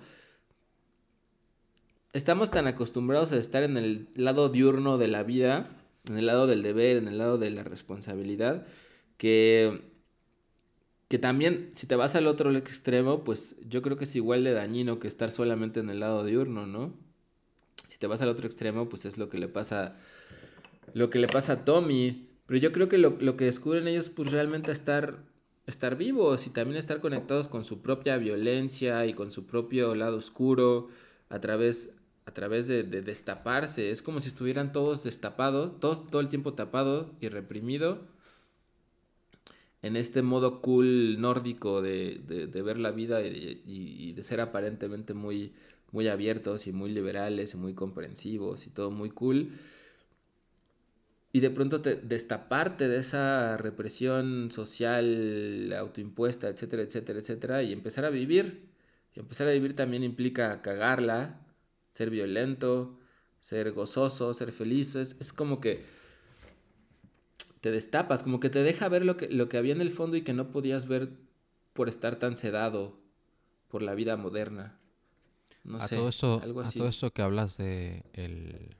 Speaker 2: estamos tan acostumbrados a estar en el lado diurno de la vida, en el lado del deber, en el lado de la responsabilidad, que que también si te vas al otro extremo, pues yo creo que es igual de dañino que estar solamente en el lado diurno, ¿no? Si te vas al otro extremo, pues es lo que le pasa lo que le pasa a Tommy, pero yo creo que lo, lo que descubren ellos pues realmente estar estar vivos y también estar conectados con su propia violencia y con su propio lado oscuro a través a través de, de destaparse, es como si estuvieran todos destapados, todos todo el tiempo tapado y reprimido en este modo cool nórdico de, de- de ver la vida y, de ser aparentemente muy, muy abiertos y muy liberales y muy comprensivos y todo muy cool. Y de pronto te, destaparte de esa represión social autoimpuesta, etcétera, etcétera, etcétera, y empezar a vivir. Y empezar a vivir también implica cagarla, ser violento, ser gozoso, ser feliz. Es, como que te destapas, como que te deja ver lo que, lo que había en el fondo y que no podías ver por estar tan sedado por la vida moderna. No
Speaker 1: a
Speaker 2: sé,
Speaker 1: todo esto
Speaker 2: algo
Speaker 1: a
Speaker 2: así.
Speaker 1: todo esto que hablas de el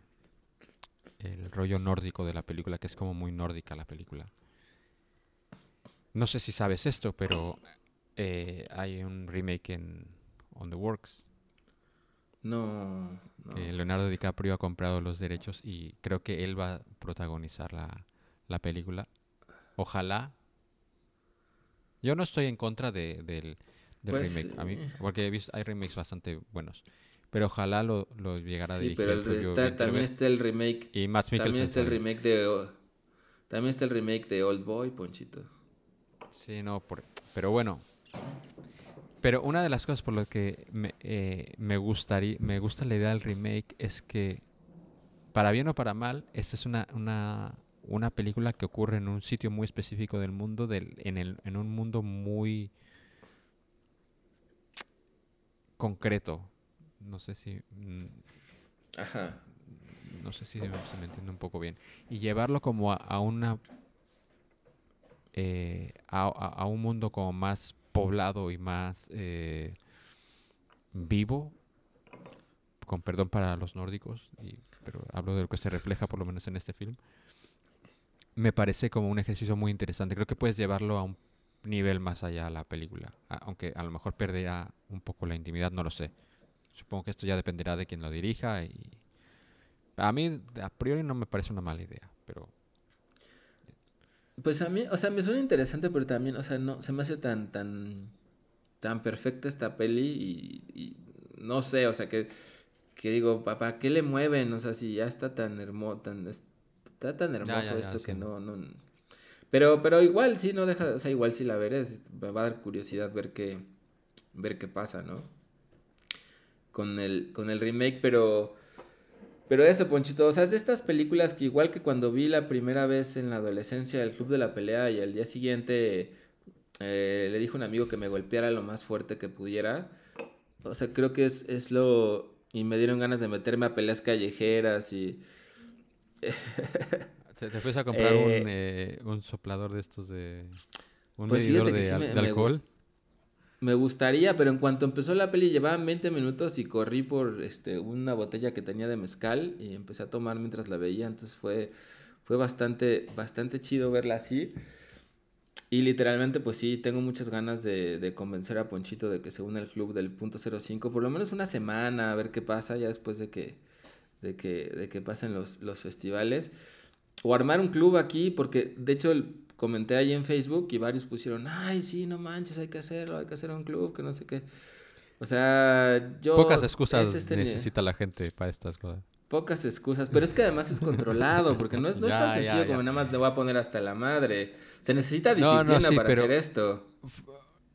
Speaker 1: el rollo nórdico de la película que es como muy nórdica la película no sé si sabes esto pero eh, hay un remake en On the Works
Speaker 2: No, no.
Speaker 1: que Leonardo DiCaprio ha comprado los derechos y creo que él va a protagonizar la, la película. Ojalá. Yo no estoy en contra de, del, del
Speaker 2: Pues,
Speaker 1: remake, a mí,
Speaker 2: eh.
Speaker 1: porque he visto, hay remakes bastante buenos. Pero ojalá lo, lo llegara a
Speaker 2: Sí,
Speaker 1: dirigir
Speaker 2: pero el, está- también está el remake.
Speaker 1: Y Mads
Speaker 2: También está el remake de. También está el remake de Old Boy, Ponchito.
Speaker 1: Sí, no, por- pero bueno. Pero una de las cosas por lo que me, eh, me gustaría, me gusta la idea del remake es que, para bien o para mal, esta es una, una, una película que ocurre en un sitio muy específico del mundo, del, en, el, en un mundo muy concreto. No sé si mm,
Speaker 2: Ajá.
Speaker 1: no sé si se me entiende un poco bien. Y llevarlo como a, a una. eh, a- a un mundo como más poblado y más eh, vivo. Con perdón para los nórdicos, y- pero hablo de lo que se refleja por lo menos en este film. Me parece como un ejercicio muy interesante. Creo que puedes llevarlo a un nivel más allá a la película. a- aunque a lo mejor perderá un poco la intimidad, no lo sé. Supongo que esto ya dependerá de quien lo dirija y, a mí, a priori, no me parece una mala idea, pero
Speaker 2: Pues a mí, o sea, me suena interesante, pero también, o sea, no, se me hace tan, tan, tan perfecta esta peli y, y no sé, o sea, que, que digo, papá, ¿qué le mueven? O sea, si ya está tan hermoso, tan, está tan hermoso
Speaker 1: ya, ya,
Speaker 2: esto que no, no. Pero, pero igual sí, no deja, o sea, igual sí la veré, me va a dar curiosidad ver qué, ver qué pasa, ¿no? Con el, con el remake, pero... Pero eso, Ponchito, o sea, es de estas películas que igual que cuando vi la primera vez en la adolescencia el Club de la Pelea y al día siguiente eh, le dijo a un amigo que me golpeara lo más fuerte que pudiera, o sea, creo que es, es lo... Y me dieron ganas de meterme a peleas callejeras y...
Speaker 1: te, te fuiste a comprar
Speaker 2: Eh,
Speaker 1: un, eh, un soplador de estos de... Un
Speaker 2: Pues
Speaker 1: medidor de,
Speaker 2: sí me-
Speaker 1: de alcohol.
Speaker 2: Me gustaría, pero en cuanto empezó la peli llevaban 20 minutos y corrí por este una botella que tenía de mezcal y empecé a tomar mientras la veía, entonces fue fue bastante bastante chido verla así. Y literalmente pues sí, tengo muchas ganas de, de convencer a Ponchito de que se una al club del punto 05, por lo menos una semana, a ver qué pasa ya después de que de que de que pasen los los festivales o armar un club aquí, porque de hecho el- comenté ahí en Facebook y varios pusieron, ay, sí, no manches, hay que hacerlo, hay que hacer un club, que no sé qué. O sea, yo...
Speaker 1: Pocas excusas
Speaker 2: es este
Speaker 1: necesita la gente para estas cosas.
Speaker 2: Pocas excusas, pero es que además es controlado, porque no es, no es tan sencillo
Speaker 1: ya.
Speaker 2: como nada más le voy a poner hasta la madre. Se necesita disciplina
Speaker 1: no, sí,
Speaker 2: para
Speaker 1: pero-
Speaker 2: hacer esto.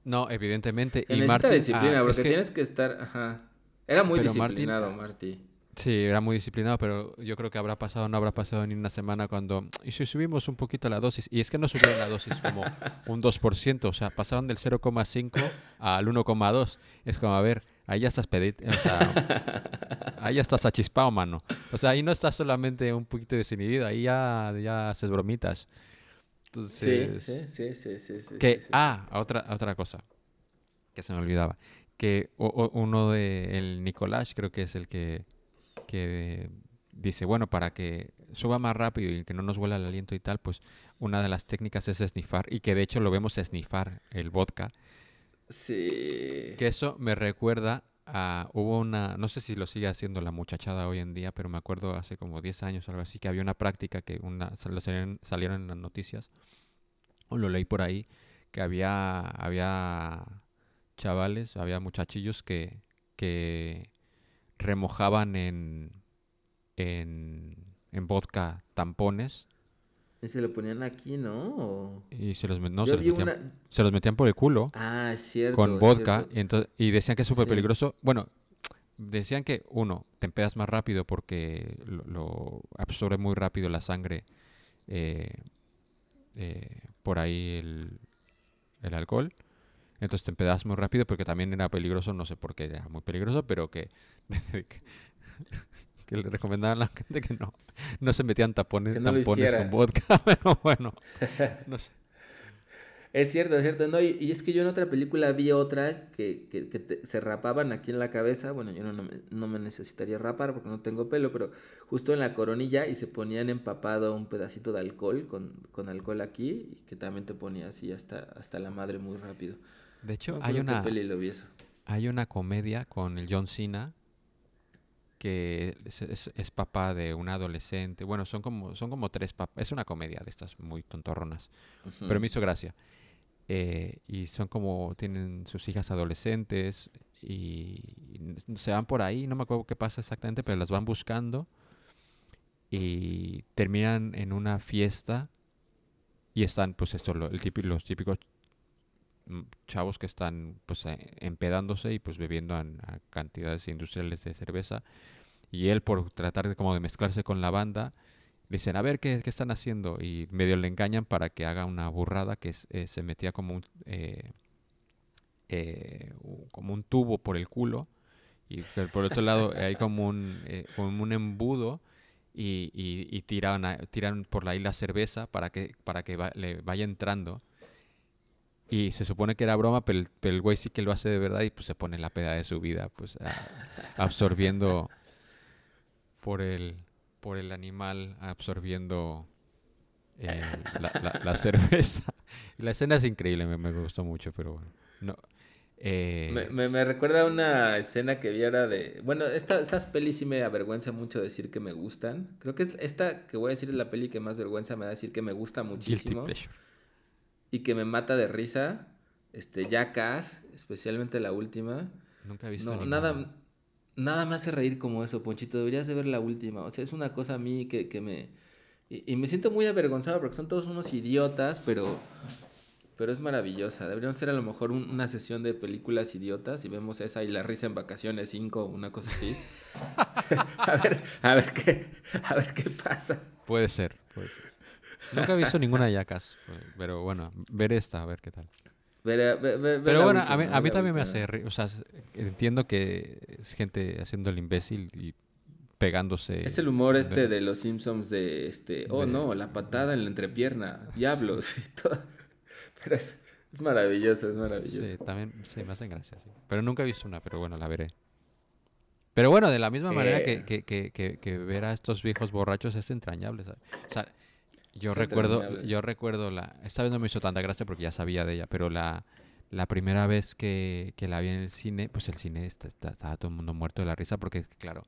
Speaker 1: No, evidentemente.
Speaker 2: Se
Speaker 1: y
Speaker 2: necesita
Speaker 1: Martin,
Speaker 2: disciplina,
Speaker 1: ah, es
Speaker 2: porque
Speaker 1: que-
Speaker 2: tienes que estar... Ajá. Era muy
Speaker 1: Pero
Speaker 2: disciplinado, Marty.
Speaker 1: Sí, era muy disciplinado, pero yo creo que habrá pasado, no habrá pasado ni una semana cuando... Y si subimos un poquito la dosis, y es que no subieron la dosis como un 2%, o sea, pasaron del 0,5 al 1,2. Es como, a ver, ahí ya estás pedit, o sea, ahí ya estás achispado, mano. O sea, ahí no estás solamente un poquito desinhibido, ahí ya, ya haces bromitas.
Speaker 2: Sí,
Speaker 1: Entonces,
Speaker 2: sí, sí, sí, sí, sí,
Speaker 1: que,
Speaker 2: sí, sí.
Speaker 1: ah, otra, otra cosa que se me olvidaba. Que o- o- uno de, el Nicolás, creo que es el que, que dice, bueno, para que suba más rápido y que no nos huela el aliento y tal, pues una de las técnicas es snifar y que de hecho lo vemos snifar el vodka.
Speaker 2: Sí.
Speaker 1: Que eso me recuerda a, hubo una, no sé si lo sigue haciendo la muchachada hoy en día, pero me acuerdo hace como 10 años o algo así, que había una práctica que una, sal- salieron, salieron en las noticias, o lo leí por ahí, que había, había chavales, había muchachillos que, que remojaban en, en, en vodka tampones
Speaker 2: Y se lo ponían aquí, ¿no?
Speaker 1: Y se los, no, se los metían,
Speaker 2: una...
Speaker 1: se los metían por el culo.
Speaker 2: Ah, es cierto.
Speaker 1: con vodka
Speaker 2: cierto.
Speaker 1: y, entonces, y decían que es súper
Speaker 2: Sí.
Speaker 1: peligroso. Bueno, decían que uno, te empedas más rápido porque lo, lo absorbe muy rápido la sangre eh, eh, por ahí el, el alcohol. Entonces te empedas muy rápido porque también era peligroso, no sé por qué era muy peligroso, pero que, que, le recomendaban a la gente que no, no se metían tapones,
Speaker 2: no
Speaker 1: tampones con vodka, pero bueno, no sé.
Speaker 2: Es cierto, es cierto. No, y, y es que yo en otra película vi otra que, que, que te- se rapaban aquí en la cabeza. Bueno, yo no, no, me, no me necesitaría rapar porque no tengo pelo, pero justo en la coronilla y se ponían empapado un pedacito de alcohol con, con alcohol aquí y que también te ponía así hasta, hasta la madre muy rápido.
Speaker 1: De hecho, hay una,
Speaker 2: peli lo vi eso.
Speaker 1: hay una comedia con el John Cena que es, es- es papá de un adolescente. Bueno, son como, son como tres papás. Es una comedia de estas muy tontorronas. Pero me hizo gracia. Eh, y son como, tienen sus hijas adolescentes y, y se van por ahí, no me acuerdo qué pasa exactamente, pero las van buscando y terminan en una fiesta y están, pues esto, lo- el típico, los típicos chavos que están pues eh, empedándose y pues bebiendo an- a cantidades industriales de cerveza. Y él por tratar de como de mezclarse con la banda dicen a ver qué, qué están haciendo y medio le engañan para que haga una burrada que eh, se metía como un eh, eh, como un tubo por el culo. Y por otro lado hay como un como un embudo y, y, y tiran, a- tiran por ahí la cerveza para que para que va- le vaya entrando y se supone que era broma, pero el, pero el güey sí que lo hace de verdad y pues se pone la peda de su vida, pues a- absorbiendo por el, por el animal, absorbiendo eh, la, la- la cerveza. La escena es increíble, me, me gustó mucho, pero bueno. No, eh,
Speaker 2: Me, me- me recuerda a una escena que vi ahora de... Bueno, esta- estas pelis sí me avergüenza mucho decir que me gustan. Creo que es esta que voy a decir es la peli que más vergüenza me da decir que me gusta
Speaker 1: guilty
Speaker 2: muchísimo.
Speaker 1: pleasure.
Speaker 2: Y que me mata de risa. Este, Jackass, especialmente la última.
Speaker 1: Nunca he visto
Speaker 2: No, nada, nada me hace reír como eso, Ponchito. Deberías de ver la última. O sea, es una cosa a mí que, que me... Y, y me siento muy avergonzado porque son todos unos idiotas, pero... Pero es maravillosa. Deberíamos hacer a lo mejor un- una sesión de películas idiotas y vemos esa y La risa en vacaciones 5 una cosa así. a ver, a ver qué, a ver qué pasa.
Speaker 1: Puede ser, puede ser. Nunca he visto ninguna Jackass, pero bueno, ver esta, a ver qué tal. Pero bueno, a mí, a mí también me
Speaker 2: última.
Speaker 1: hace reír. O sea, entiendo que es gente haciendo el imbécil y pegándose.
Speaker 2: Es el humor este
Speaker 1: de-
Speaker 2: de los Simpsons de este, oh
Speaker 1: de-
Speaker 2: no, la patada en la entrepierna, diablos y todo. Pero es, es maravilloso, es maravilloso.
Speaker 1: Sí, también sí, me hacen gracia. sí. Pero nunca he visto una, pero bueno, la veré. Pero bueno, de la misma manera que,
Speaker 2: Eh.
Speaker 1: que, que, que, que ver a estos viejos borrachos es entrañable. ¿sabes? O sea, yo
Speaker 2: Es
Speaker 1: recuerdo, yo recuerdo la. Esta vez no me hizo tanta gracia porque ya sabía de ella, pero la, la primera vez que, que la vi en el cine, pues el cine está- está- estaba todo el mundo muerto de la risa porque, claro,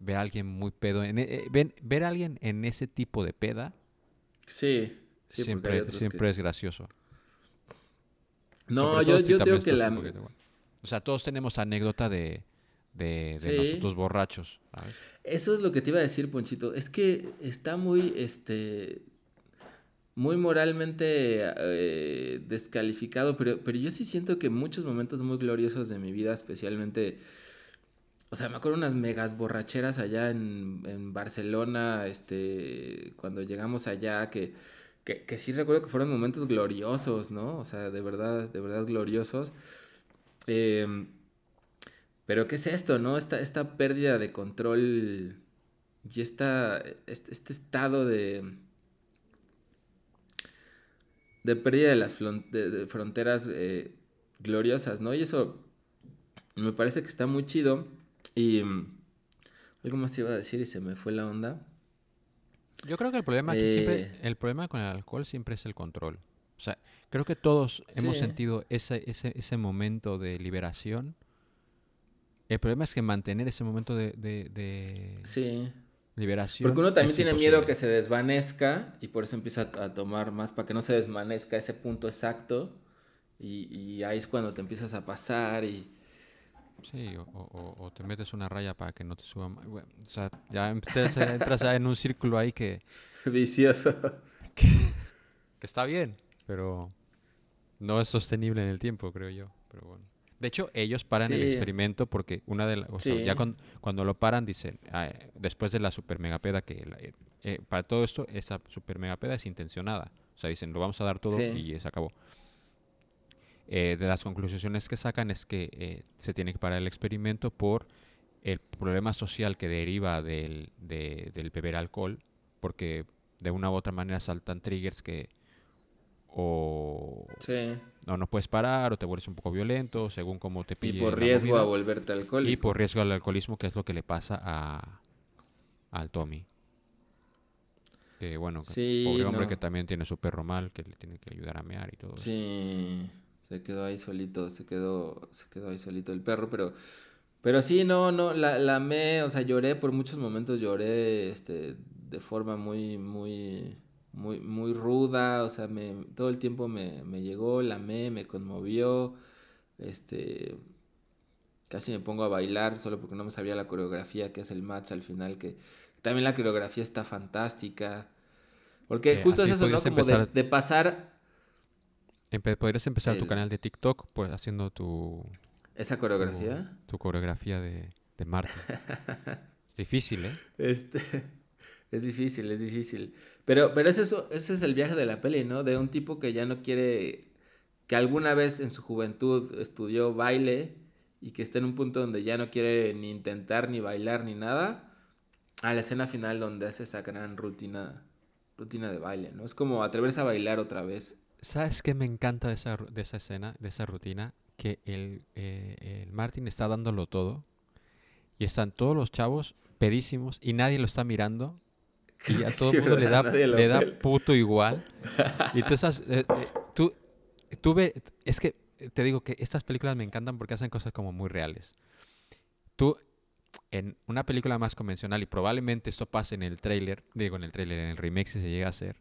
Speaker 1: ver a alguien muy pedo. En, eh, ven- ver a alguien en ese tipo de peda
Speaker 2: Sí,
Speaker 1: siempre, siempre
Speaker 2: que-
Speaker 1: es gracioso.
Speaker 2: No, yo, yo digo que la...
Speaker 1: bueno. O sea, todos tenemos anécdota de, de, de
Speaker 2: Sí.
Speaker 1: nosotros borrachos. ¿sabes?
Speaker 2: Eso es lo que te iba a decir, Ponchito. Es que está muy, este, muy moralmente eh, descalificado, pero, pero yo sí siento que muchos momentos muy gloriosos de mi vida, especialmente, o sea, me acuerdo unas megas borracheras allá en, en Barcelona, este, cuando llegamos allá, que, que, que sí recuerdo que fueron momentos gloriosos, ¿no? O sea, de verdad, de verdad gloriosos. Em, pero ¿qué es esto, no? Esta, esta pérdida de control y esta, este, este estado de, de pérdida de las de- de fronteras eh, gloriosas, ¿no? Y eso me parece que está muy chido. Y mm, algo más te iba a decir y se me fue la onda.
Speaker 1: Yo creo que el problema aquí siempre,
Speaker 2: Eh.
Speaker 1: el problema con el alcohol siempre es el control. O sea, creo que todos hemos sentido ese, ese, ese momento de liberación. El problema es que mantener ese momento de, de- de
Speaker 2: Sí.
Speaker 1: liberación.
Speaker 2: Porque uno también tiene miedo que
Speaker 1: imposible.
Speaker 2: se desvanezca y por eso empieza a, a tomar más para que no se desvanezca ese punto exacto. Y, y ahí es cuando te empiezas a pasar y...
Speaker 1: Sí, o, o- o- o te metes una raya para que no te suba más. Bueno, o sea, ya entras, entras en un círculo ahí que,
Speaker 2: Vicioso.
Speaker 1: que está bien, pero no es sostenible en el tiempo, creo yo. Pero bueno. De hecho, ellos paran el experimento porque una de las...
Speaker 2: Sí.
Speaker 1: ya cuan- cuando lo paran dicen, ah, después de la super megapeda, que la- eh, eh, para todo esto, esa super megapeda es intencionada. O sea, dicen, lo vamos a dar todo
Speaker 2: Sí.
Speaker 1: y se acabó. Eh, de las conclusiones que sacan es que eh, se tiene que parar el experimento por el problema social que deriva del, de- del beber alcohol, porque de una u otra manera saltan triggers que o
Speaker 2: Sí.
Speaker 1: no, puedes parar o te vuelves un poco violento según cómo te
Speaker 2: Y
Speaker 1: pille
Speaker 2: por
Speaker 1: la
Speaker 2: riesgo
Speaker 1: movida.
Speaker 2: a volverte alcohólico.
Speaker 1: y por riesgo al alcoholismo que es lo que le pasa a al Tommy que bueno
Speaker 2: Sí,
Speaker 1: pobre hombre que también tiene su perro mal que le tiene que ayudar a mear y todo eso.
Speaker 2: Sí, se quedó ahí solito, se quedó, se quedó ahí solito el perro, pero, Pero sí, no, no, la, la amé, o sea, lloré por muchos momentos, lloré este, de forma muy, muy, muy, muy ruda, o sea, me, todo el tiempo me, me llegó, la amé, me conmovió, este, casi me pongo a bailar solo porque no me sabía la coreografía que es el match al final, que también la coreografía está fantástica. Porque
Speaker 1: Eh,
Speaker 2: justo es eso, ¿no? Como de,
Speaker 1: empezar-
Speaker 2: de pasar
Speaker 1: Empe- podrías empezar tu canal de TikTok pues haciendo tu,
Speaker 2: esa coreografía.
Speaker 1: tu coreografía de, de Martin. es difícil, ¿eh?
Speaker 2: Este, es difícil, es difícil. Pero, pero es eso, ese es el viaje de la peli, ¿no? De un tipo que ya no quiere, que alguna vez en su juventud estudió baile y que está en un punto donde ya no quiere ni intentar ni bailar ni nada, a la escena final donde hace esa gran rutina, rutina de baile, ¿no? Es como atreverse a bailar otra vez.
Speaker 1: ¿Sabes qué me encanta de esa, de esa escena, de esa rutina? Que el, eh, el Martin está dándolo todo y están todos los chavos pedísimos y nadie lo está mirando y a todo
Speaker 2: Sí,
Speaker 1: el mundo le da, le da puto igual. Y tú estás, eh, eh, tú, tú ve- es que te digo que estas películas me encantan porque hacen cosas como muy reales. Tú, en una película más convencional, y probablemente esto pase en el tráiler, digo en el tráiler, en el remake si se llega a hacer,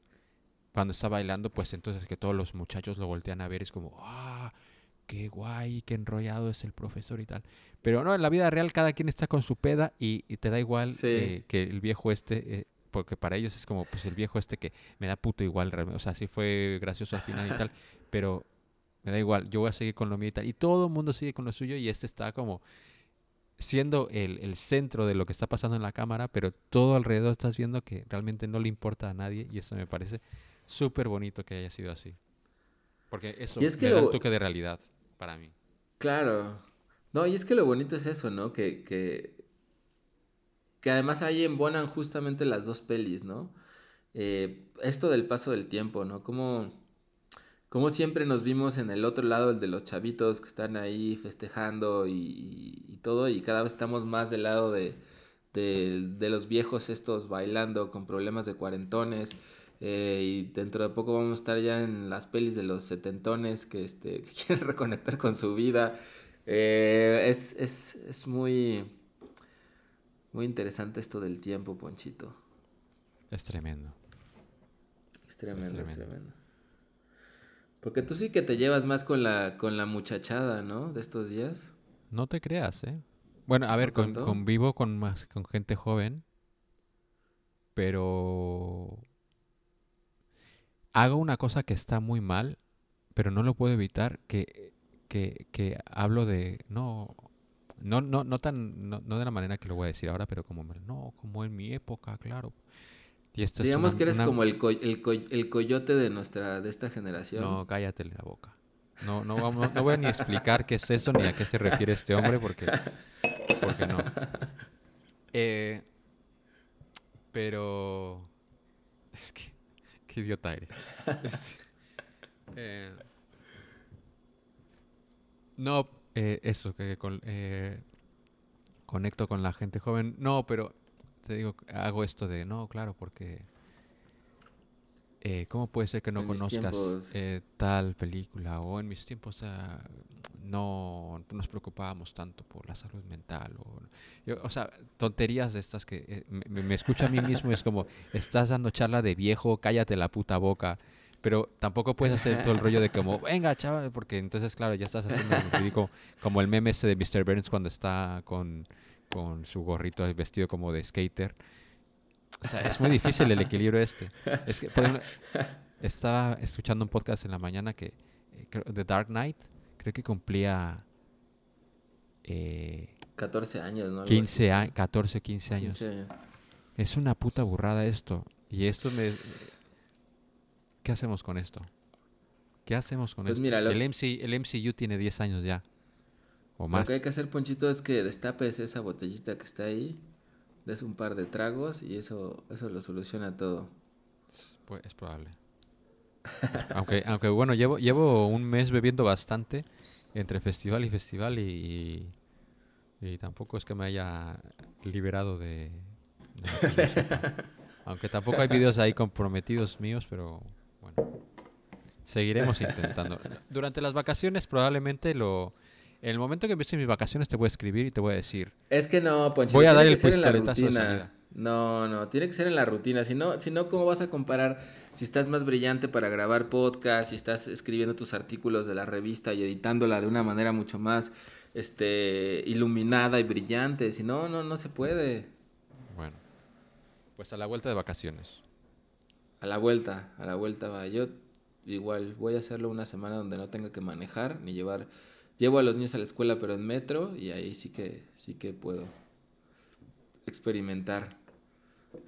Speaker 1: cuando está bailando, pues entonces que todos los muchachos lo voltean a ver, es como, ah, qué guay, qué enrollado es el profesor y tal. Pero no, en la vida real cada quien está con su peda y, y te da igual
Speaker 2: Sí.
Speaker 1: eh, que el viejo este, eh, porque para ellos es como, pues el viejo este que me da puto igual, o sea, sí fue gracioso al final y tal, pero me da igual, yo voy a seguir con lo mío y tal. Y todo el mundo sigue con lo suyo y este está como siendo el, el centro de lo que está pasando en la cámara, pero todo alrededor estás viendo que realmente no le importa a nadie y eso me parece súper bonito que haya sido así. Porque eso
Speaker 2: es que
Speaker 1: le da el toque de realidad para mí.
Speaker 2: Claro. No, y es que lo bonito es eso, ¿no? Que, que, que además ahí embonan justamente las dos pelis, ¿no? Eh, esto del paso del tiempo, ¿no? Como, como siempre nos vimos en el otro lado, el de los chavitos que están ahí festejando y, todo, y cada vez estamos más del lado de, de, los viejos estos bailando con problemas de cuarentones. eh, y dentro de poco vamos a estar ya en las pelis de los setentones que, este, quieren reconectar con su vida. Eh, es, es, es muy, muy interesante esto del tiempo, Ponchito.
Speaker 1: Es tremendo.
Speaker 2: Es tremendo, es
Speaker 1: tremendo.
Speaker 2: tremendo. Porque tú sí que te llevas más con la, con la muchachada, ¿no? De estos días.
Speaker 1: No te creas, ¿eh? Bueno, a ver, con- convivo con más con gente joven, pero hago una cosa que está muy mal, pero no lo puedo evitar, que, que, que hablo de no no no no tan no, no de la manera que lo voy a decir ahora, pero como no, como en mi época, claro. Y esto es
Speaker 2: Digamos
Speaker 1: una-
Speaker 2: que eres
Speaker 1: una-
Speaker 2: como el, co- el, co- el coyote de nuestra, de esta generación.
Speaker 1: No, cállate la boca. No, no, vamos- no voy a ni explicar qué es eso ni a qué se refiere este hombre porque, porque no. Eh, pero es que qué idiota eres. Este, eh, no, eh, eso que con- eh, conecto con la gente joven. No, pero te digo, hago esto de no, claro, porque eh, ¿cómo puede ser que no
Speaker 2: En
Speaker 1: conozcas eh, tal película? O en mis tiempos no nos preocupábamos tanto por la salud mental. O, yo- o sea, tonterías de estas que eh, me, me- escucho a mí mismo y es como, estás dando charla de viejo, cállate la puta boca. Pero tampoco puedes hacer todo el rollo de como, venga, chaval, porque entonces, claro, ya estás haciendo lo ridículo, como el meme ese de Mr. Burns cuando está con, con su gorrito vestido como de skater. O sea, es muy difícil el equilibrio este. Es que, por ejemplo, estaba escuchando un podcast en la mañana que eh, The Dark Knight creo que cumplía eh,
Speaker 2: 14 años, ¿no? Algo
Speaker 1: 15
Speaker 2: así.
Speaker 1: años, 14, 15 años.
Speaker 2: 15 años.
Speaker 1: Es una puta burrada esto. Y esto me... ¿Qué hacemos con esto? ¿Qué hacemos con
Speaker 2: Pues
Speaker 1: esto?
Speaker 2: mira, lo-
Speaker 1: el, MC, el MCU tiene 10 años ya. O
Speaker 2: Lo
Speaker 1: más.
Speaker 2: que hay que hacer, Ponchito, es que destapes esa botellita que está ahí, des un par de tragos y eso, eso lo soluciona todo.
Speaker 1: Pues, es probable. aunque, aunque bueno, llevo, llevo un mes bebiendo bastante entre festival y festival y, y, y tampoco es que me haya liberado de... aunque tampoco hay vídeos ahí comprometidos míos, pero bueno. Seguiremos intentando. Durante las vacaciones probablemente lo... En el momento que empiece mis vacaciones te voy a escribir y te voy a decir.
Speaker 2: Es que no, Ponchito.
Speaker 1: Voy a dar el pistoletazo de salida.
Speaker 2: No, no, tiene que ser en la rutina. Si no, si no, ¿cómo vas a comparar si estás más brillante para grabar podcast, si estás escribiendo tus artículos de la revista y editándola de una manera mucho más este, iluminada y brillante? Si no, no, no se puede.
Speaker 1: Bueno, pues a la vuelta de vacaciones.
Speaker 2: A la vuelta, a la vuelta va. Yo igual voy a hacerlo una semana donde no tenga que manejar ni llevar. Llevo a los niños a la escuela, pero en metro, y ahí sí que, sí que puedo experimentar.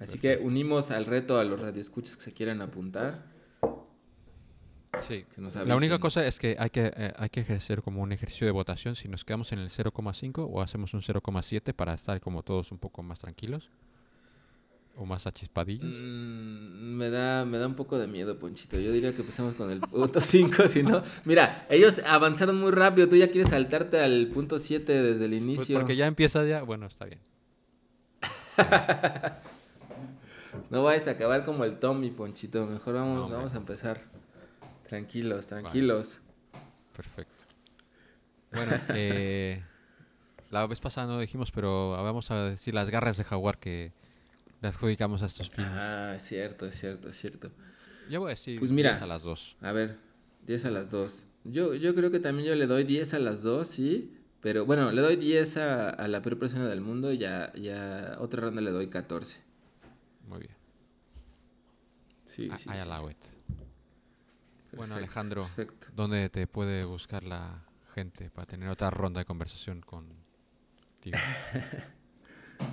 Speaker 2: Así que unimos al reto a los radioescuchas que se quieran apuntar.
Speaker 1: Sí.
Speaker 2: Que nos
Speaker 1: La única cosa es que hay que, eh, hay que ejercer como un ejercicio de votación si nos quedamos en el 0,5 o hacemos un 0,7 para estar como todos un poco más tranquilos o más achispadillos.
Speaker 2: Mm, me da, me da un poco de miedo, Ponchito. Yo diría que empecemos con el punto 5, si no. Mira, ellos avanzaron muy rápido. Tú ya quieres saltarte al punto 7 desde el
Speaker 1: Pues
Speaker 2: inicio.
Speaker 1: porque ya empieza ya, bueno, está bien.
Speaker 2: No vayas a acabar como el Tommy, Ponchito. Mejor vamos,
Speaker 1: No,
Speaker 2: vamos a empezar. Tranquilos, tranquilos.
Speaker 1: Perfecto. Bueno, eh, la vez pasada no dijimos, pero vamos a decir las garras de jaguar que le adjudicamos a estos filmes.
Speaker 2: Ah, es cierto, es cierto, es cierto.
Speaker 1: Yo voy a decir
Speaker 2: Pues mira.
Speaker 1: 10 a las 2.
Speaker 2: A ver, 10 a las 2. Yo, yo creo que también yo le doy 10 a las 2, sí. Pero bueno, le doy 10 a, a la peor persona del mundo y a, y a otra ronda le doy 14.
Speaker 1: Muy bien.
Speaker 2: Sí,
Speaker 1: I-
Speaker 2: sí,
Speaker 1: I
Speaker 2: sí.
Speaker 1: allow it. Bueno,
Speaker 2: Perfecto,
Speaker 1: Alejandro,
Speaker 2: Perfecto.
Speaker 1: ¿dónde te puede buscar la gente para tener otra ronda de conversación contigo?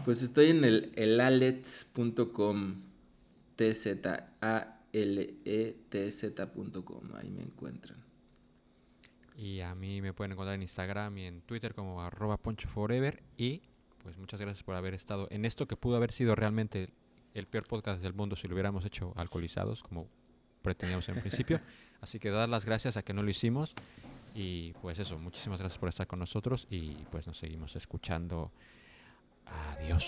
Speaker 2: Pues estoy en el elalets.com. T-Z-A-L-E-T-Z.com. Ahí me encuentran.
Speaker 1: Y a mí me pueden encontrar en Instagram y en Twitter como arroba ponchoforever. Y pues muchas gracias por haber estado en esto que pudo haber sido realmente el peor podcast del mundo si lo hubiéramos hecho alcoholizados como pretendíamos en principio. Así que dar las gracias a que no lo hicimos. Y pues eso, muchísimas gracias por estar con nosotros y pues nos seguimos escuchando. Adiós.